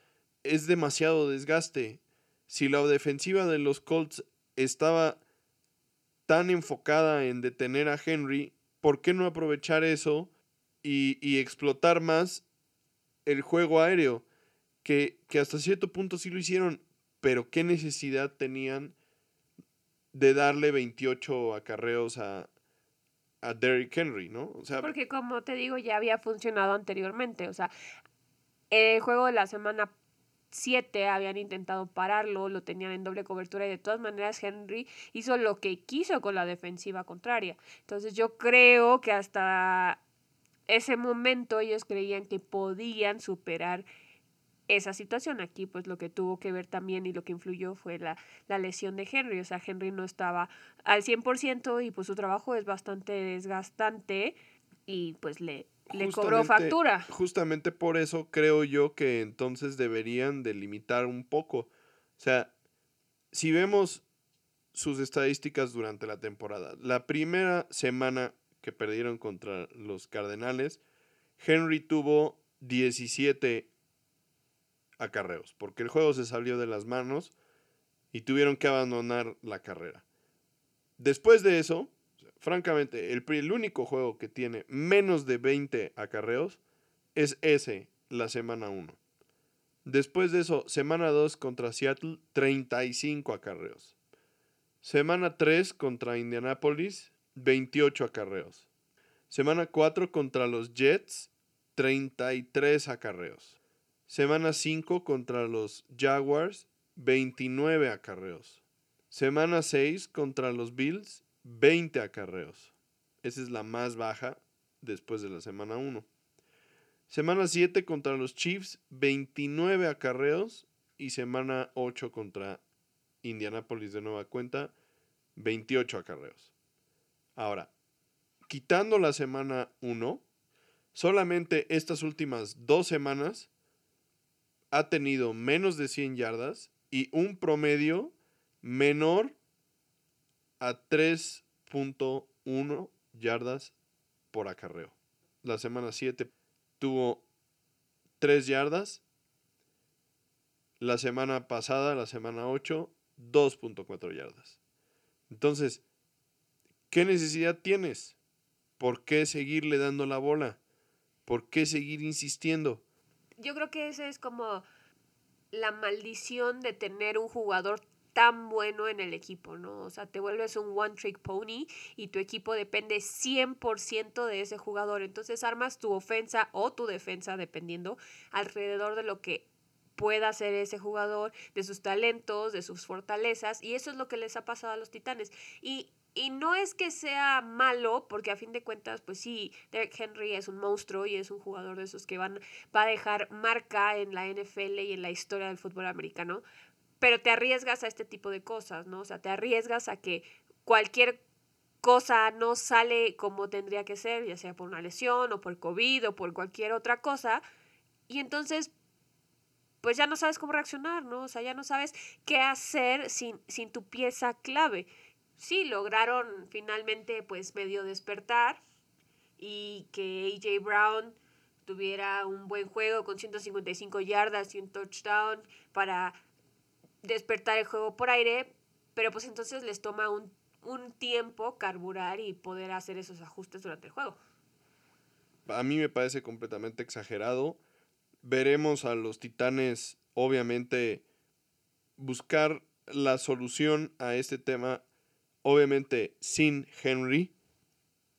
es demasiado desgaste. Si la defensiva de los Colts estaba tan enfocada en detener a Henry, ¿por qué no aprovechar eso y, y explotar más el juego aéreo? Que, que hasta cierto punto sí lo hicieron, pero ¿qué necesidad tenían de darle 28 acarreos a, a Derrick Henry, ¿no? O sea, Porque como te digo, ya había funcionado anteriormente. O sea, el juego de la semana 7 habían intentado pararlo, lo tenían en doble cobertura y de todas maneras Henry hizo lo que quiso con la defensiva contraria. Entonces yo creo que hasta ese momento ellos creían que podían superar esa situación. Aquí pues lo que tuvo que ver también y lo que influyó fue la, la lesión de Henry. O sea, Henry no estaba al 100% y pues su trabajo es bastante desgastante y pues le, le cobró factura. Justamente por eso creo yo que entonces deberían delimitar un poco. O sea, si vemos sus estadísticas durante la temporada, la primera semana que perdieron contra los Cardenales, Henry tuvo 17 acarreos, porque el juego se salió de las manos y tuvieron que abandonar la carrera. Después de eso, francamente, el, único juego que tiene menos de 20 acarreos es ese, la semana 1. Después de eso, semana 2 contra Seattle, 35 acarreos. Semana 3 contra Indianapolis, 28 acarreos. Semana 4 contra los Jets, 33 acarreos. Semana 5 contra los Jaguars, 29 acarreos. Semana 6 contra los Bills, 20 acarreos. Esa es la más baja después de la semana 1. Semana 7 contra los Chiefs, 29 acarreos. Y semana 8 contra Indianapolis de nueva cuenta, 28 acarreos. Ahora, quitando la semana 1, solamente estas últimas dos semanas ha tenido menos de 100 yardas y un promedio menor a 3.1 yardas por acarreo. La semana 7 tuvo 3 yardas. La semana pasada, la semana 8, 2.4 yardas. Entonces, ¿qué necesidad tienes? ¿Por qué seguirle dando la bola? ¿Por qué seguir insistiendo? Yo creo que esa es como la maldición de tener un jugador tan bueno en el equipo, ¿no? O sea, te vuelves un one trick pony y tu equipo depende 100% de ese jugador. Entonces armas tu ofensa o tu defensa, dependiendo, alrededor de lo que pueda hacer ese jugador, de sus talentos, de sus fortalezas. Y eso es lo que les ha pasado a los Titanes. Y, y no es que sea malo, porque a fin de cuentas, pues sí, Derek Henry es un monstruo y es un jugador de esos que van, va a dejar marca en la NFL y en la historia del fútbol americano pero te arriesgas a este tipo de cosas, ¿no? O sea, te arriesgas a que cualquier cosa no sale como tendría que ser, ya sea por una lesión o por COVID o por cualquier otra cosa, y entonces pues ya no sabes cómo reaccionar, ¿no? O sea, ya no sabes qué hacer sin, sin tu pieza clave. Sí, lograron finalmente pues medio despertar y que AJ Brown tuviera un buen juego con 155 yardas y un touchdown para despertar el juego por aire, pero pues entonces les toma un, un tiempo carburar y poder hacer esos ajustes durante el juego. A mí me parece completamente exagerado. Veremos a los Titanes, obviamente, buscar la solución a este tema, obviamente sin Henry,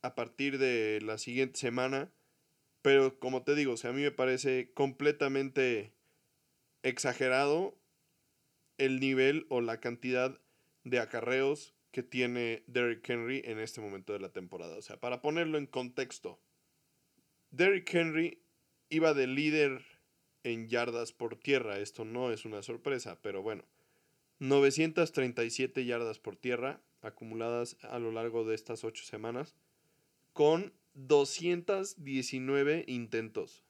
a partir de la siguiente semana. Pero como te digo, o sea, a mí me parece completamente exagerado el nivel o la cantidad de acarreos que tiene Derrick Henry en este momento de la temporada. O sea, para ponerlo en contexto, Derrick Henry iba de líder en yardas por tierra. Esto no es una sorpresa, pero bueno. 937 yardas por tierra acumuladas a lo largo de estas ocho semanas, con 219 intentos.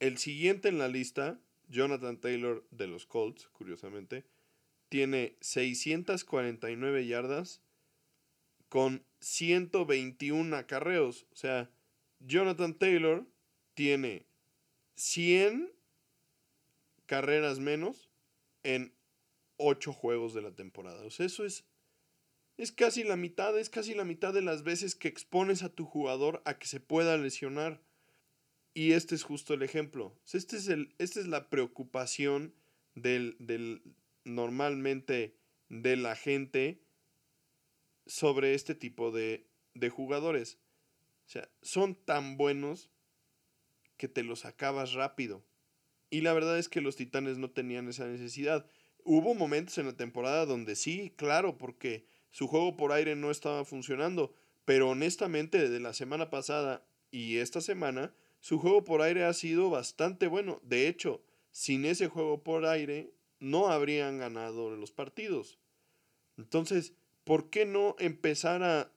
El siguiente en la lista, Jonathan Taylor de los Colts, curiosamente, tiene 649 yardas con 121 acarreos. O sea, Jonathan Taylor tiene 100 carreras menos en ocho juegos de la temporada. O sea, eso es, es casi la mitad, es casi la mitad de las veces que expones a tu jugador a que se pueda lesionar. Y este es justo el ejemplo. Este es el, esta es la preocupación del, del, normalmente de la gente sobre este tipo de, de jugadores. O sea, son tan buenos que te los acabas rápido. Y la verdad es que los Titanes no tenían esa necesidad. Hubo momentos en la temporada donde sí, claro, porque su juego por aire no estaba funcionando. Pero honestamente, desde la semana pasada y esta semana, su juego por aire ha sido bastante bueno. De hecho, sin ese juego por aire, no habrían ganado los partidos. Entonces, ¿por qué no empezar a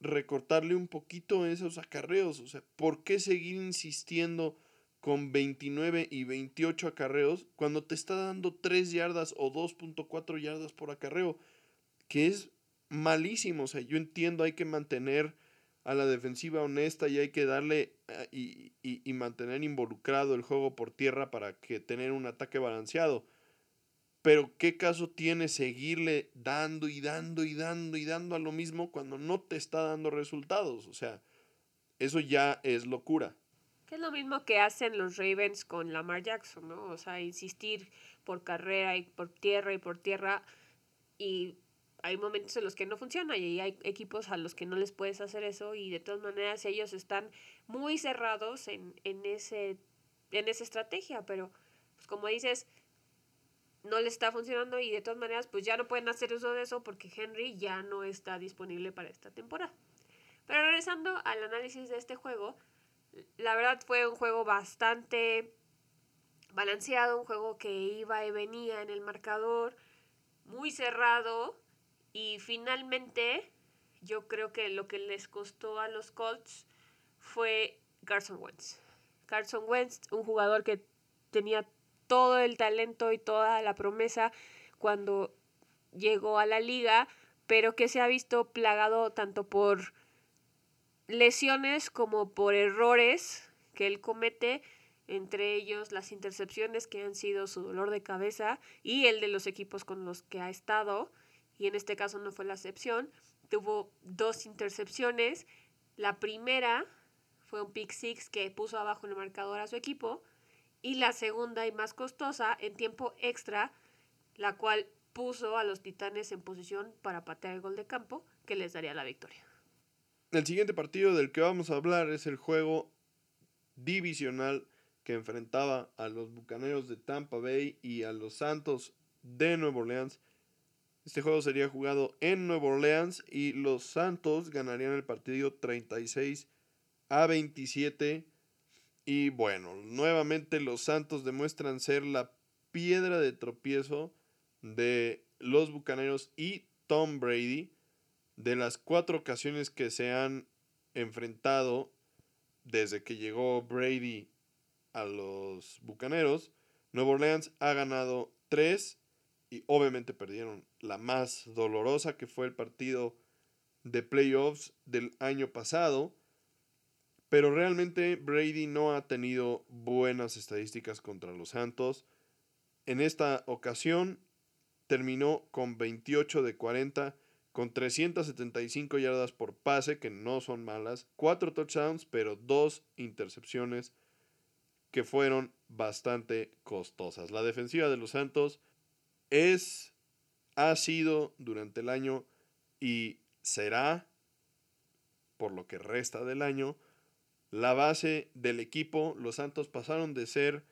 recortarle un poquito esos acarreos? O sea, ¿por qué seguir insistiendo con 29 y 28 acarreos cuando te está dando 3 yardas o 2.4 yardas por acarreo? Que es malísimo. O sea, yo entiendo, hay que mantener a la defensiva honesta y hay que darle eh, y, y, mantener involucrado el juego por tierra para que tener un ataque balanceado. Pero ¿qué caso tiene seguirle dando y dando y dando y dando a lo mismo cuando no te está dando resultados? O sea, eso ya es locura. Que es lo mismo que hacen los Ravens con Lamar Jackson, ¿no? O sea, insistir por carrera y por tierra y por tierra y hay momentos en los que no funciona y hay equipos a los que no les puedes hacer eso y de todas maneras ellos están muy cerrados en, en, ese, en esa estrategia, pero pues como dices, no les está funcionando y de todas maneras pues ya no pueden hacer uso de eso porque Henry ya no está disponible para esta temporada. Pero regresando al análisis de este juego, la verdad fue un juego bastante balanceado, un juego que iba y venía en el marcador, muy cerrado y finalmente, yo creo que lo que les costó a los Colts fue Carson Wentz. Carson Wentz, un jugador que tenía todo el talento y toda la promesa cuando llegó a la liga, pero que se ha visto plagado tanto por lesiones como por errores que él comete, entre ellos las intercepciones que han sido su dolor de cabeza y el de los equipos con los que ha estado y en este caso no fue la excepción. Tuvo dos intercepciones. La primera fue un pick six que puso abajo en el marcador a su equipo. Y la segunda y más costosa en tiempo extra, la cual puso a los Titanes en posición para patear el gol de campo que les daría la victoria. El siguiente partido del que vamos a hablar es el juego divisional que enfrentaba a los Bucaneros de Tampa Bay y a los Santos de Nueva Orleans este juego sería jugado en Nueva Orleans y los Santos ganarían el partido 36 a 27. Y bueno, nuevamente los Santos demuestran ser la piedra de tropiezo de los Bucaneros y Tom Brady. De las cuatro ocasiones que se han enfrentado desde que llegó Brady a los Bucaneros, Nueva Orleans ha ganado tres y obviamente perdieron la más dolorosa que fue el partido de playoffs del año pasado. Pero realmente Brady no ha tenido buenas estadísticas contra los Santos. En esta ocasión terminó con 28 de 40, con 375 yardas por pase, que no son malas, 4 touchdowns, pero 2 intercepciones que fueron bastante costosas. La defensiva de los Santos es, ha sido durante el año y será, por lo que resta del año, la base del equipo. Los Santos pasaron de ser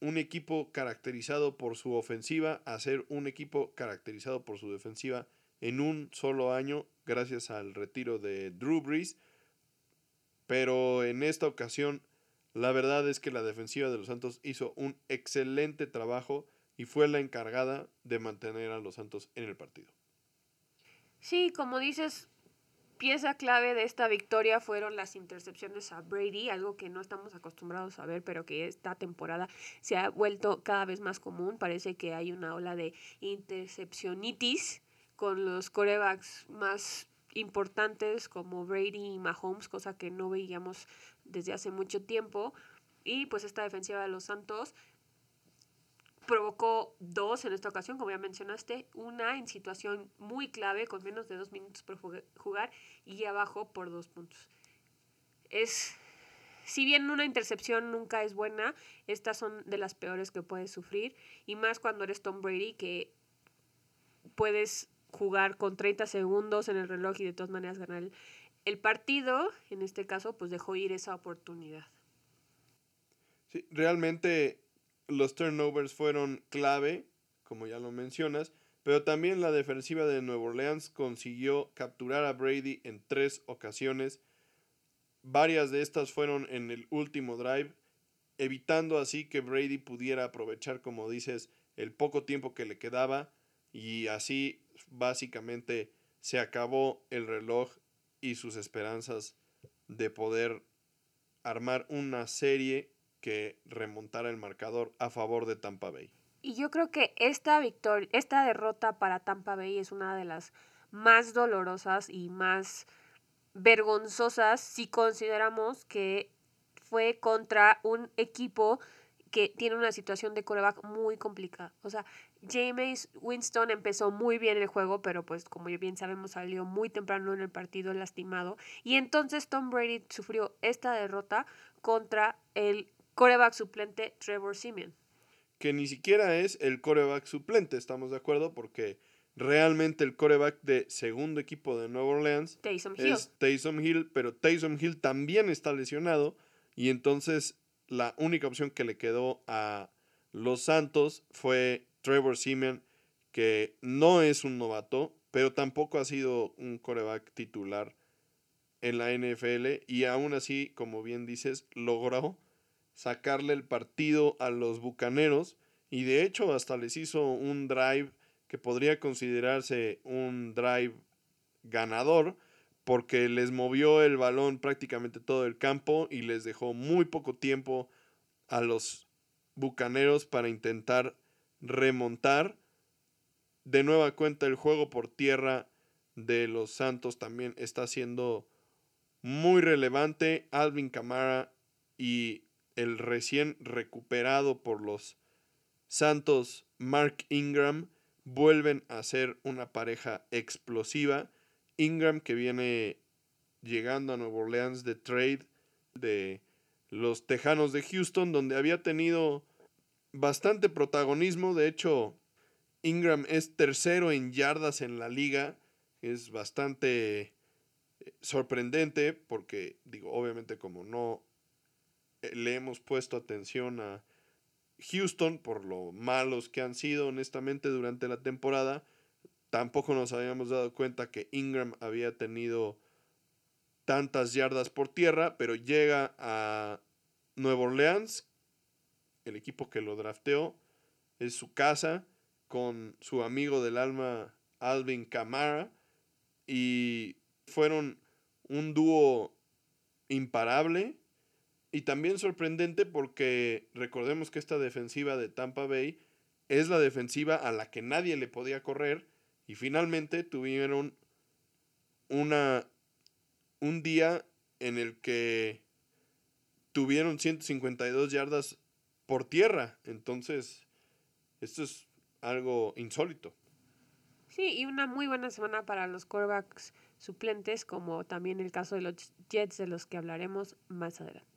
un equipo caracterizado por su ofensiva a ser un equipo caracterizado por su defensiva en un solo año gracias al retiro de Drew Brees. Pero en esta ocasión, la verdad es que la defensiva de los Santos hizo un excelente trabajo y fue la encargada de mantener a los Santos en el partido. Sí, como dices, pieza clave de esta victoria fueron las intercepciones a Brady, algo que no estamos acostumbrados a ver, pero que esta temporada se ha vuelto cada vez más común. Parece que hay una ola de intercepcionitis con los corebacks más importantes como Brady y Mahomes, cosa que no veíamos desde hace mucho tiempo. Y pues esta defensiva de los Santos provocó dos en esta ocasión, como ya mencionaste, una en situación muy clave con menos de dos minutos por jugar y abajo por dos puntos. Es, si bien una intercepción nunca es buena, estas son de las peores que puedes sufrir y más cuando eres Tom Brady que puedes jugar con 30 segundos en el reloj y de todas maneras ganar el, el partido, en este caso, pues dejó ir esa oportunidad. Sí, realmente los turnovers fueron clave, como ya lo mencionas, pero también la defensiva de Nueva Orleans consiguió capturar a Brady en tres ocasiones. Varias de estas fueron en el último drive, evitando así que Brady pudiera aprovechar, como dices, el poco tiempo que le quedaba y así básicamente se acabó el reloj y sus esperanzas de poder armar una serie que remontara el marcador a favor de Tampa Bay. Y yo creo que esta victoria, esta derrota para Tampa Bay es una de las más dolorosas y más vergonzosas si consideramos que fue contra un equipo que tiene una situación de coreback muy complicada. O sea, James Winston empezó muy bien el juego, pero pues como bien sabemos salió muy temprano en el partido lastimado. Y entonces Tom Brady sufrió esta derrota contra el coreback suplente Trevor Simeon. Que ni siquiera es el coreback suplente, estamos de acuerdo, porque realmente el coreback de segundo equipo de Nueva Orleans es Taysom Hill, pero Taysom Hill también está lesionado y entonces la única opción que le quedó a los Santos fue Trevor Simeon, que no es un novato, pero tampoco ha sido un coreback titular en la NFL y aún así, como bien dices, logró sacarle el partido a los Bucaneros y de hecho hasta les hizo un drive que podría considerarse un drive ganador porque les movió el balón prácticamente todo el campo y les dejó muy poco tiempo a los Bucaneros para intentar remontar. De nueva cuenta el juego por tierra de los Santos también está siendo muy relevante. Alvin Camara y el recién recuperado por los Santos Mark Ingram vuelven a ser una pareja explosiva Ingram que viene llegando a Nueva Orleans de trade de los Tejanos de Houston, donde había tenido bastante protagonismo. De hecho, Ingram es tercero en yardas en la liga. Es bastante eh, sorprendente porque, digo, obviamente como no le hemos puesto atención a Houston por lo malos que han sido honestamente durante la temporada, Tampoco nos habíamos dado cuenta que Ingram había tenido tantas yardas por tierra, pero llega a Nueva Orleans, el equipo que lo drafteó, es su casa, con su amigo del alma Alvin Kamara, y fueron un dúo imparable y también sorprendente porque recordemos que esta defensiva de Tampa Bay es la defensiva a la que nadie le podía correr y finalmente tuvieron una, un día en el que tuvieron 152 yardas por tierra. Entonces, esto es algo insólito. Sí, y una muy buena semana para los quarterbacks suplentes, como también el caso de los Jets, de los que hablaremos más adelante.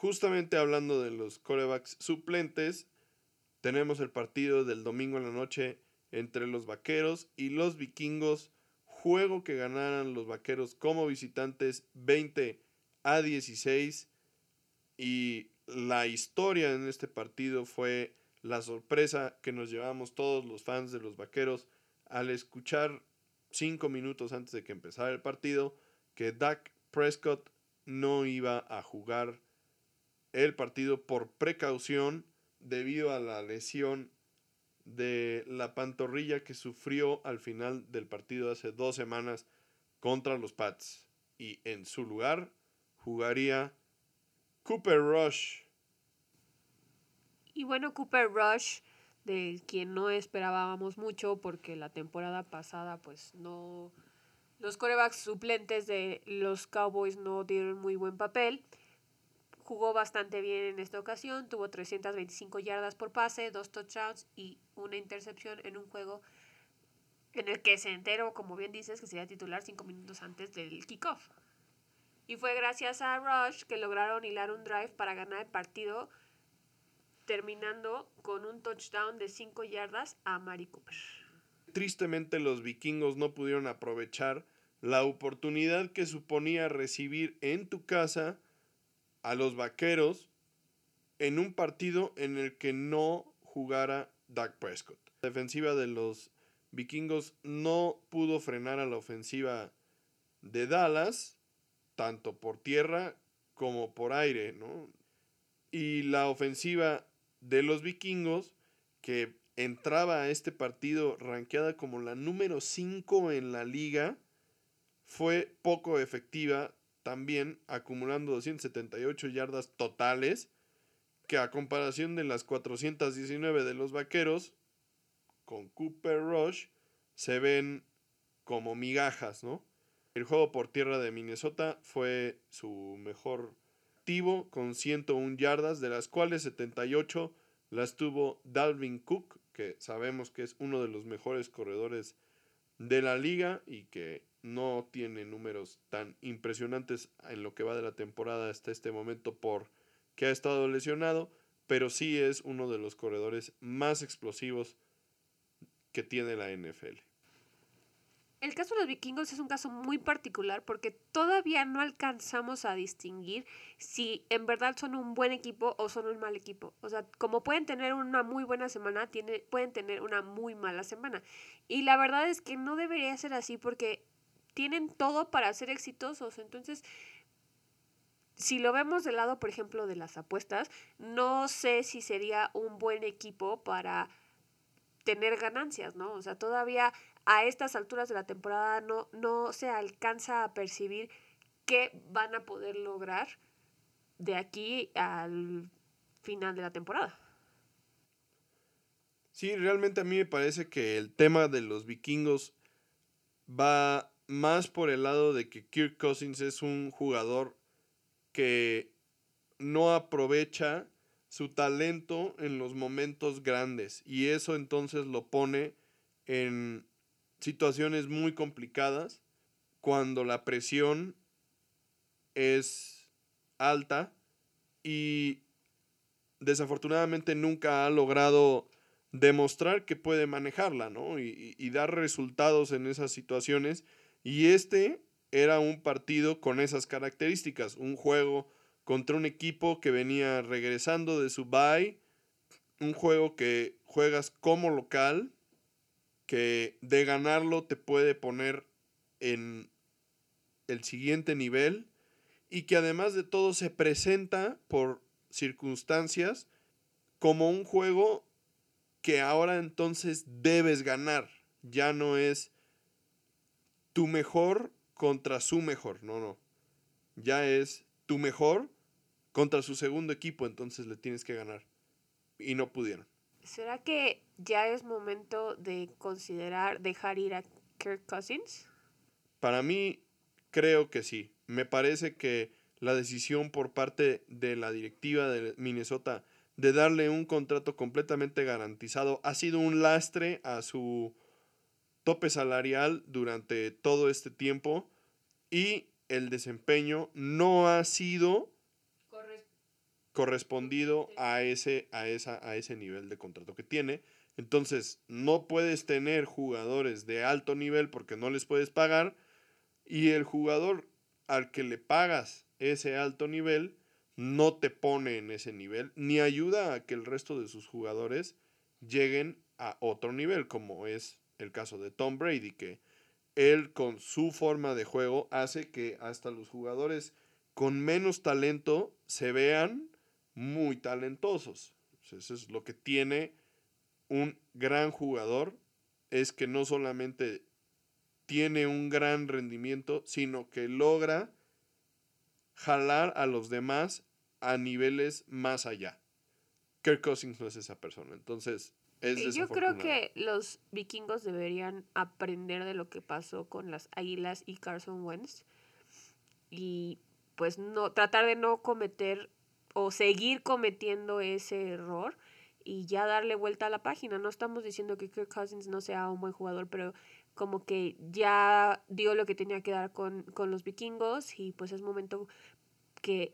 Justamente hablando de los quarterbacks suplentes, tenemos el partido del domingo en la noche entre los vaqueros y los vikingos, juego que ganaran los vaqueros como visitantes 20 a 16 y la historia en este partido fue la sorpresa que nos llevamos todos los fans de los vaqueros al escuchar cinco minutos antes de que empezara el partido que Dak Prescott no iba a jugar el partido por precaución debido a la lesión de la pantorrilla que sufrió al final del partido hace dos semanas contra los Pats. Y en su lugar jugaría Cooper Rush. Y bueno, Cooper Rush, de quien no esperábamos mucho porque la temporada pasada pues no... Los corebacks suplentes de los Cowboys no dieron muy buen papel jugó bastante bien en esta ocasión, tuvo 325 yardas por pase, dos touchdowns y una intercepción en un juego en el que se enteró, como bien dices, que sería titular cinco minutos antes del kickoff. Y fue gracias a Rush que lograron hilar un drive para ganar el partido, terminando con un touchdown de 5 yardas a Mari Cooper. Tristemente los vikingos no pudieron aprovechar la oportunidad que suponía recibir en tu casa a los vaqueros en un partido en el que no jugara Dak Prescott. La defensiva de los vikingos no pudo frenar a la ofensiva de Dallas, tanto por tierra como por aire, ¿no? Y la ofensiva de los vikingos, que entraba a este partido ranqueada como la número 5 en la liga, fue poco efectiva también, acumulando 278 yardas totales, que a comparación de las 419 de los Vaqueros, con Cooper Rush, se ven como migajas, ¿no? El juego por tierra de Minnesota fue su mejor activo con 101 yardas, de las cuales 78 las tuvo Dalvin Cook, que sabemos que es uno de los mejores corredores de la liga y que no tiene números tan impresionantes en lo que va de la temporada hasta este momento por que ha estado lesionado, pero sí es uno de los corredores más explosivos que tiene la NFL. El caso de los vikingos es un caso muy particular porque todavía no alcanzamos a distinguir si en verdad son un buen equipo o son un mal equipo. O sea, como pueden tener una muy buena semana, pueden tener una muy mala semana. Y la verdad es que no debería ser así porque tienen todo para ser exitosos. Entonces, si lo vemos del lado, por ejemplo, de las apuestas, no sé si sería un buen equipo para tener ganancias, ¿no? O sea, todavía a estas alturas de la temporada no, no se alcanza a percibir qué van a poder lograr de aquí al final de la temporada. Sí, realmente a mí me parece que el tema de los vikingos va más por el lado de que Kirk Cousins es un jugador que no aprovecha su talento en los momentos grandes y eso entonces lo pone en situaciones muy complicadas cuando la presión es alta y desafortunadamente nunca ha logrado demostrar que puede manejarla, ¿no? Y, y, dar resultados en esas situaciones. Y este era un partido con esas características, un juego contra un equipo que venía regresando de su bye, un juego que juegas como local, que de ganarlo te puede poner en el siguiente nivel y que además de todo se presenta por circunstancias como un juego que ahora entonces debes ganar. Ya no es tu mejor contra su mejor, no, no. Ya es tu mejor contra su segundo equipo, entonces le tienes que ganar. Y no pudieron. ¿Será que ya es momento de considerar dejar ir a Kirk Cousins? Para mí, creo que sí. Me parece que la decisión por parte de la directiva de Minnesota de darle un contrato completamente garantizado ha sido un lastre a su tope salarial durante todo este tiempo y el desempeño no ha sido correspondido a ese, a, esa, a ese nivel de contrato que tiene. Entonces, no puedes tener jugadores de alto nivel porque no les puedes pagar y el jugador al que le pagas ese alto nivel no te pone en ese nivel ni ayuda a que el resto de sus jugadores lleguen a otro nivel, como es el caso de Tom Brady, que él con su forma de juego hace que hasta los jugadores con menos talento se vean muy talentosos. Eso es lo que tiene un gran jugador, es que no solamente tiene un gran rendimiento, sino que logra jalar a los demás a niveles más allá. Kirk Cousins no es esa persona, entonces es Yo creo que los vikingos deberían aprender de lo que pasó con las Águilas y Carson Wentz y pues no tratar de no cometer o seguir cometiendo ese error y ya darle vuelta a la página. No estamos diciendo que Kirk Cousins no sea un buen jugador, pero como que ya dio lo que tenía que dar con, con los vikingos y pues es momento que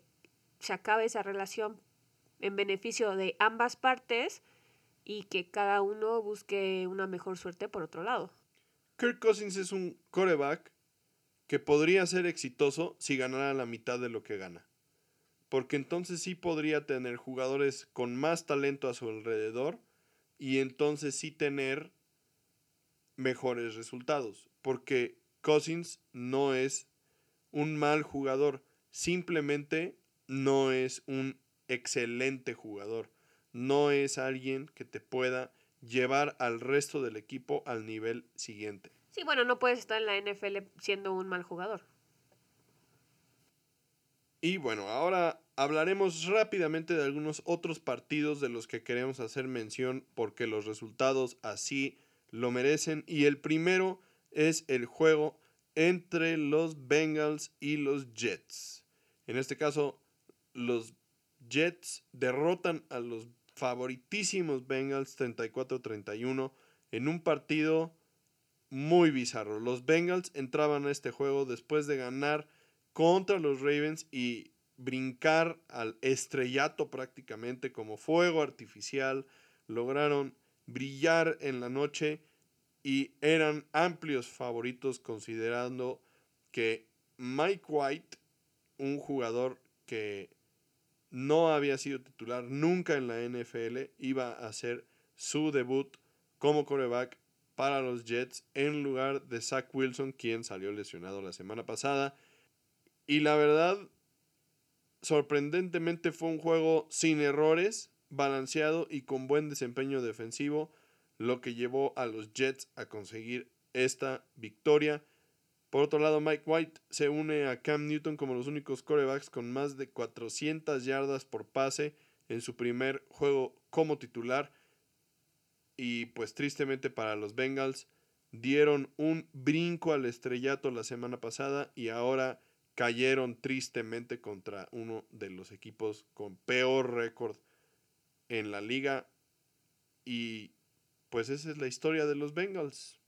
se acabe esa relación en beneficio de ambas partes y que cada uno busque una mejor suerte por otro lado. Kirk Cousins es un coreback que podría ser exitoso si ganara la mitad de lo que gana. Porque entonces sí podría tener jugadores con más talento a su alrededor y entonces sí tener mejores resultados. Porque Cousins no es un mal jugador, simplemente no es un excelente jugador. No es alguien que te pueda llevar al resto del equipo al nivel siguiente. Sí, bueno, no puedes estar en la NFL siendo un mal jugador. Y bueno, ahora hablaremos rápidamente de algunos otros partidos de los que queremos hacer mención porque los resultados así lo merecen. Y el primero es el juego entre los Bengals y los Jets. En este caso, los Jets derrotan a los favoritísimos Bengals 34-31 en un partido muy bizarro. Los Bengals entraban a este juego después de ganar contra los Ravens y brincar al estrellato prácticamente como fuego artificial. Lograron brillar en la noche y eran amplios favoritos considerando que Mike White, un jugador que no había sido titular nunca en la NFL, iba a hacer su debut como coreback para los Jets en lugar de Zach Wilson, quien salió lesionado la semana pasada. Y la verdad, sorprendentemente fue un juego sin errores, balanceado y con buen desempeño defensivo, lo que llevó a los Jets a conseguir esta victoria. Por otro lado, Mike White se une a Cam Newton como los únicos corebacks con más de 400 yardas por pase en su primer juego como titular. Y pues tristemente para los Bengals dieron un brinco al estrellato la semana pasada y ahora cayeron tristemente contra uno de los equipos con peor récord en la liga. Y pues esa es la historia de los Bengals.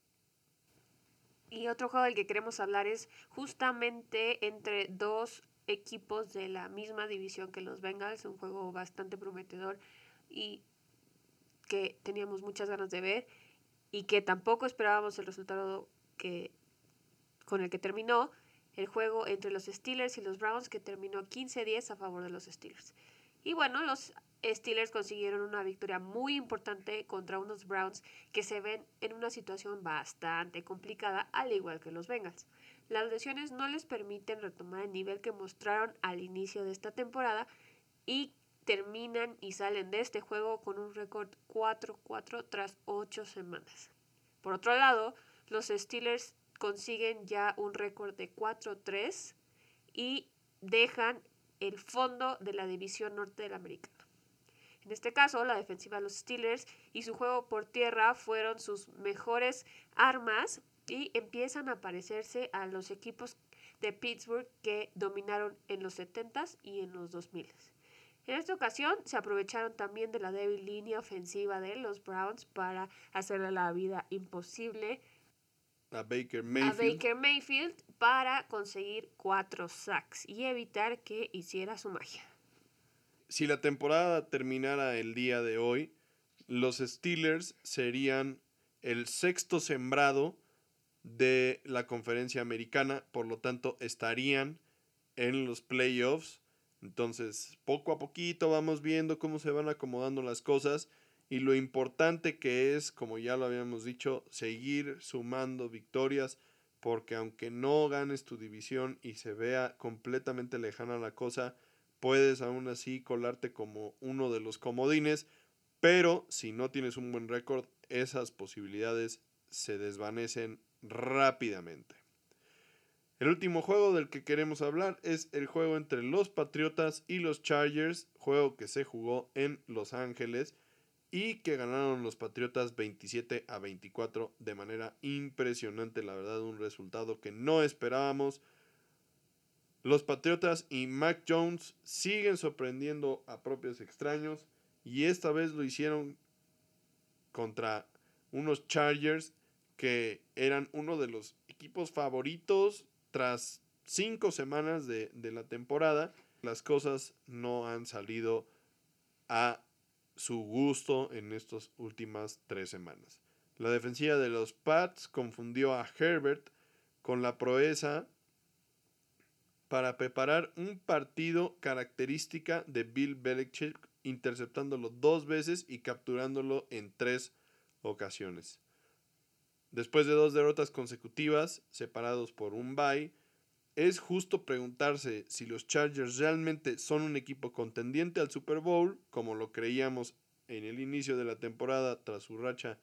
Y otro juego del que queremos hablar es justamente entre dos equipos de la misma división que los Bengals, un juego bastante prometedor y que teníamos muchas ganas de ver y que tampoco esperábamos el resultado que con el que terminó el juego entre los Steelers y los Browns que terminó 15-10 a favor de los Steelers. Y bueno, los Steelers consiguieron una victoria muy importante contra unos Browns que se ven en una situación bastante complicada, al igual que los Bengals. Las lesiones no les permiten retomar el nivel que mostraron al inicio de esta temporada y terminan y salen de este juego con un récord 4-4 tras 8 semanas. Por otro lado, los Steelers consiguen ya un récord de 4-3 y dejan el fondo de la división norte de la americana. En este caso, la defensiva de los Steelers y su juego por tierra fueron sus mejores armas y empiezan a parecerse a los equipos de Pittsburgh que dominaron en los 70s y en los 2000s. En esta ocasión se aprovecharon también de la débil línea ofensiva de los Browns para hacerle la vida imposible a Baker Mayfield, a Baker Mayfield para conseguir cuatro sacks y evitar que hiciera su magia si la temporada terminara el día de hoy, los Steelers serían el sexto sembrado de la conferencia americana, por lo tanto estarían en los playoffs. Entonces, poco a poquito vamos viendo cómo se van acomodando las cosas y lo importante que es, como ya lo habíamos dicho, seguir sumando victorias, porque aunque no ganes tu división y se vea completamente lejana la cosa, puedes aún así colarte como uno de los comodines, pero si no tienes un buen récord, esas posibilidades se desvanecen rápidamente. El último juego del que queremos hablar es el juego entre los Patriotas y los Chargers, juego que se jugó en Los Ángeles y que ganaron los Patriotas 27 a 24 de manera impresionante, la verdad un resultado que no esperábamos Los Patriotas y Mac Jones siguen sorprendiendo a propios extraños y esta vez lo hicieron contra unos Chargers que eran uno de los equipos favoritos tras cinco semanas de, de la temporada. Las cosas no han salido a su gusto en estas últimas tres semanas. La defensiva de los Pats confundió a Herbert con la proeza para preparar un partido característica de Bill Belichick, interceptándolo dos veces y capturándolo en tres ocasiones. Después de dos derrotas consecutivas, separados por un bye, es justo preguntarse si los Chargers realmente son un equipo contendiente al Super Bowl, como lo creíamos en el inicio de la temporada tras su racha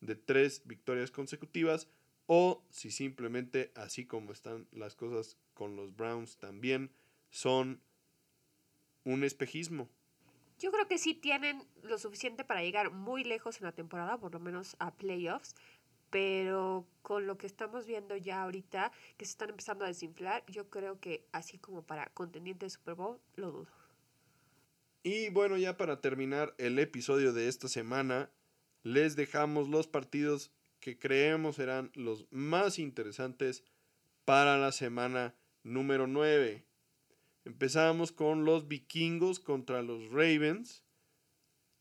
de tres victorias consecutivas, o si simplemente, así como están las cosas con los Browns también, son un espejismo. Yo creo que sí tienen lo suficiente para llegar muy lejos en la temporada, por lo menos a playoffs, pero con lo que estamos viendo ya ahorita, que se están empezando a desinflar, yo creo que así como para contendiente de Super Bowl, lo dudo. Y bueno, ya para terminar el episodio de esta semana, les dejamos los partidos que creemos serán los más interesantes para la semana número 9. Empezamos con los vikingos contra los Ravens,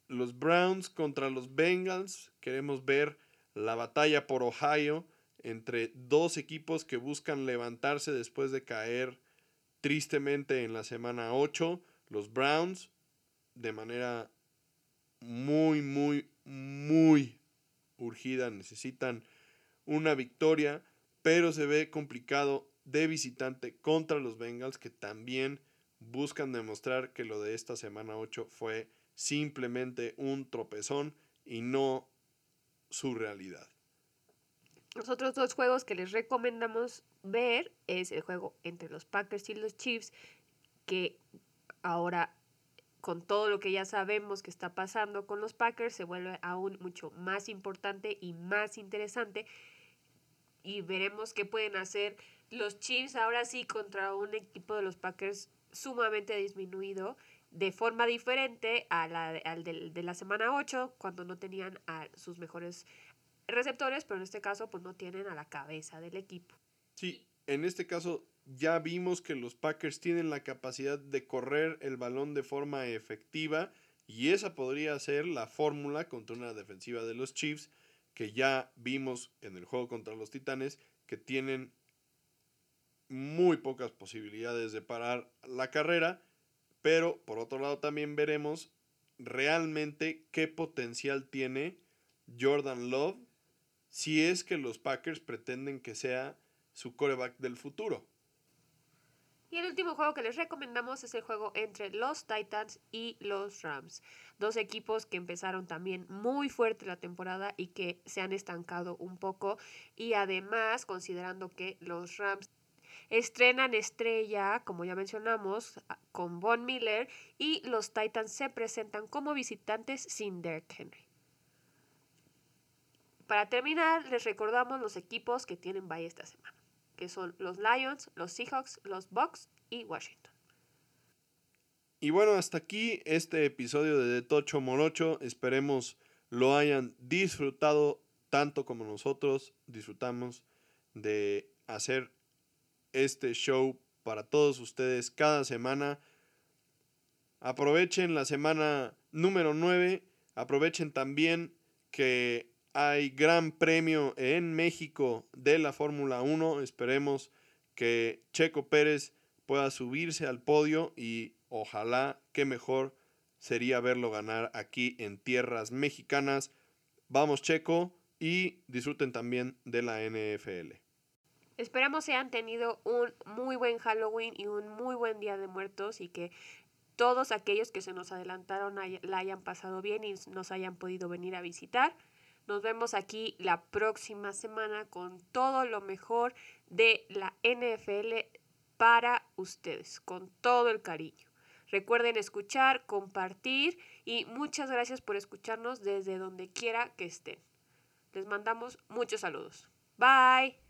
los Browns contra los Bengals. Queremos ver la batalla por Ohio entre dos equipos que buscan levantarse después de caer tristemente en la semana 8. Los Browns de manera muy, muy, muy urgida necesitan una victoria, pero se ve complicado de visitante contra los Bengals que también buscan demostrar que lo de esta semana 8 fue simplemente un tropezón y no su realidad. Los otros dos juegos que les recomendamos ver es el juego entre los Packers y los Chiefs, que ahora con todo lo que ya sabemos que está pasando con los Packers se vuelve aún mucho más importante y más interesante y veremos qué pueden hacer los Chiefs ahora sí contra un equipo de los Packers sumamente disminuido de forma diferente a la, al de, la semana 8, cuando no tenían a sus mejores receptores, pero en este caso pues no tienen a la cabeza del equipo. Sí, en este caso ya vimos que los Packers tienen la capacidad de correr el balón de forma efectiva y esa podría ser la fórmula contra una defensiva de los Chiefs que ya vimos en el juego contra los Titanes que tienen muy pocas posibilidades de parar la carrera pero por otro lado también veremos realmente qué potencial tiene Jordan Love si es que los Packers pretenden que sea su coreback del futuro. Y el último juego que les recomendamos es el juego entre los Titans y los Rams. Dos equipos que empezaron también muy fuerte la temporada y que se han estancado un poco. Y además, considerando que los Rams Estrenan estrella, como ya mencionamos, con Von Miller y los Titans se presentan como visitantes sin Derrick Henry. Para terminar, les recordamos los equipos que tienen bye esta semana, que son los Lions, los Seahawks, los Bucks y Washington. Y bueno, hasta aquí este episodio de, Tocho Morocho. Esperemos lo hayan disfrutado tanto como nosotros disfrutamos de hacer este show para todos ustedes cada semana. Aprovechen la semana número 9. Aprovechen también que hay gran premio en México de la Fórmula 1. Esperemos que Checo Pérez pueda subirse al podio y ojalá que mejor sería verlo ganar aquí en tierras mexicanas. Vamos Checo y disfruten también de la NFL. Esperamos hayan tenido un muy buen Halloween y un muy buen Día de Muertos y que todos aquellos que se nos adelantaron la hayan pasado bien y nos hayan podido venir a visitar. Nos vemos aquí la próxima semana con todo lo mejor de la NFL para ustedes, con todo el cariño. Recuerden escuchar, compartir y muchas gracias por escucharnos desde donde quiera que estén. Les mandamos muchos saludos. Bye.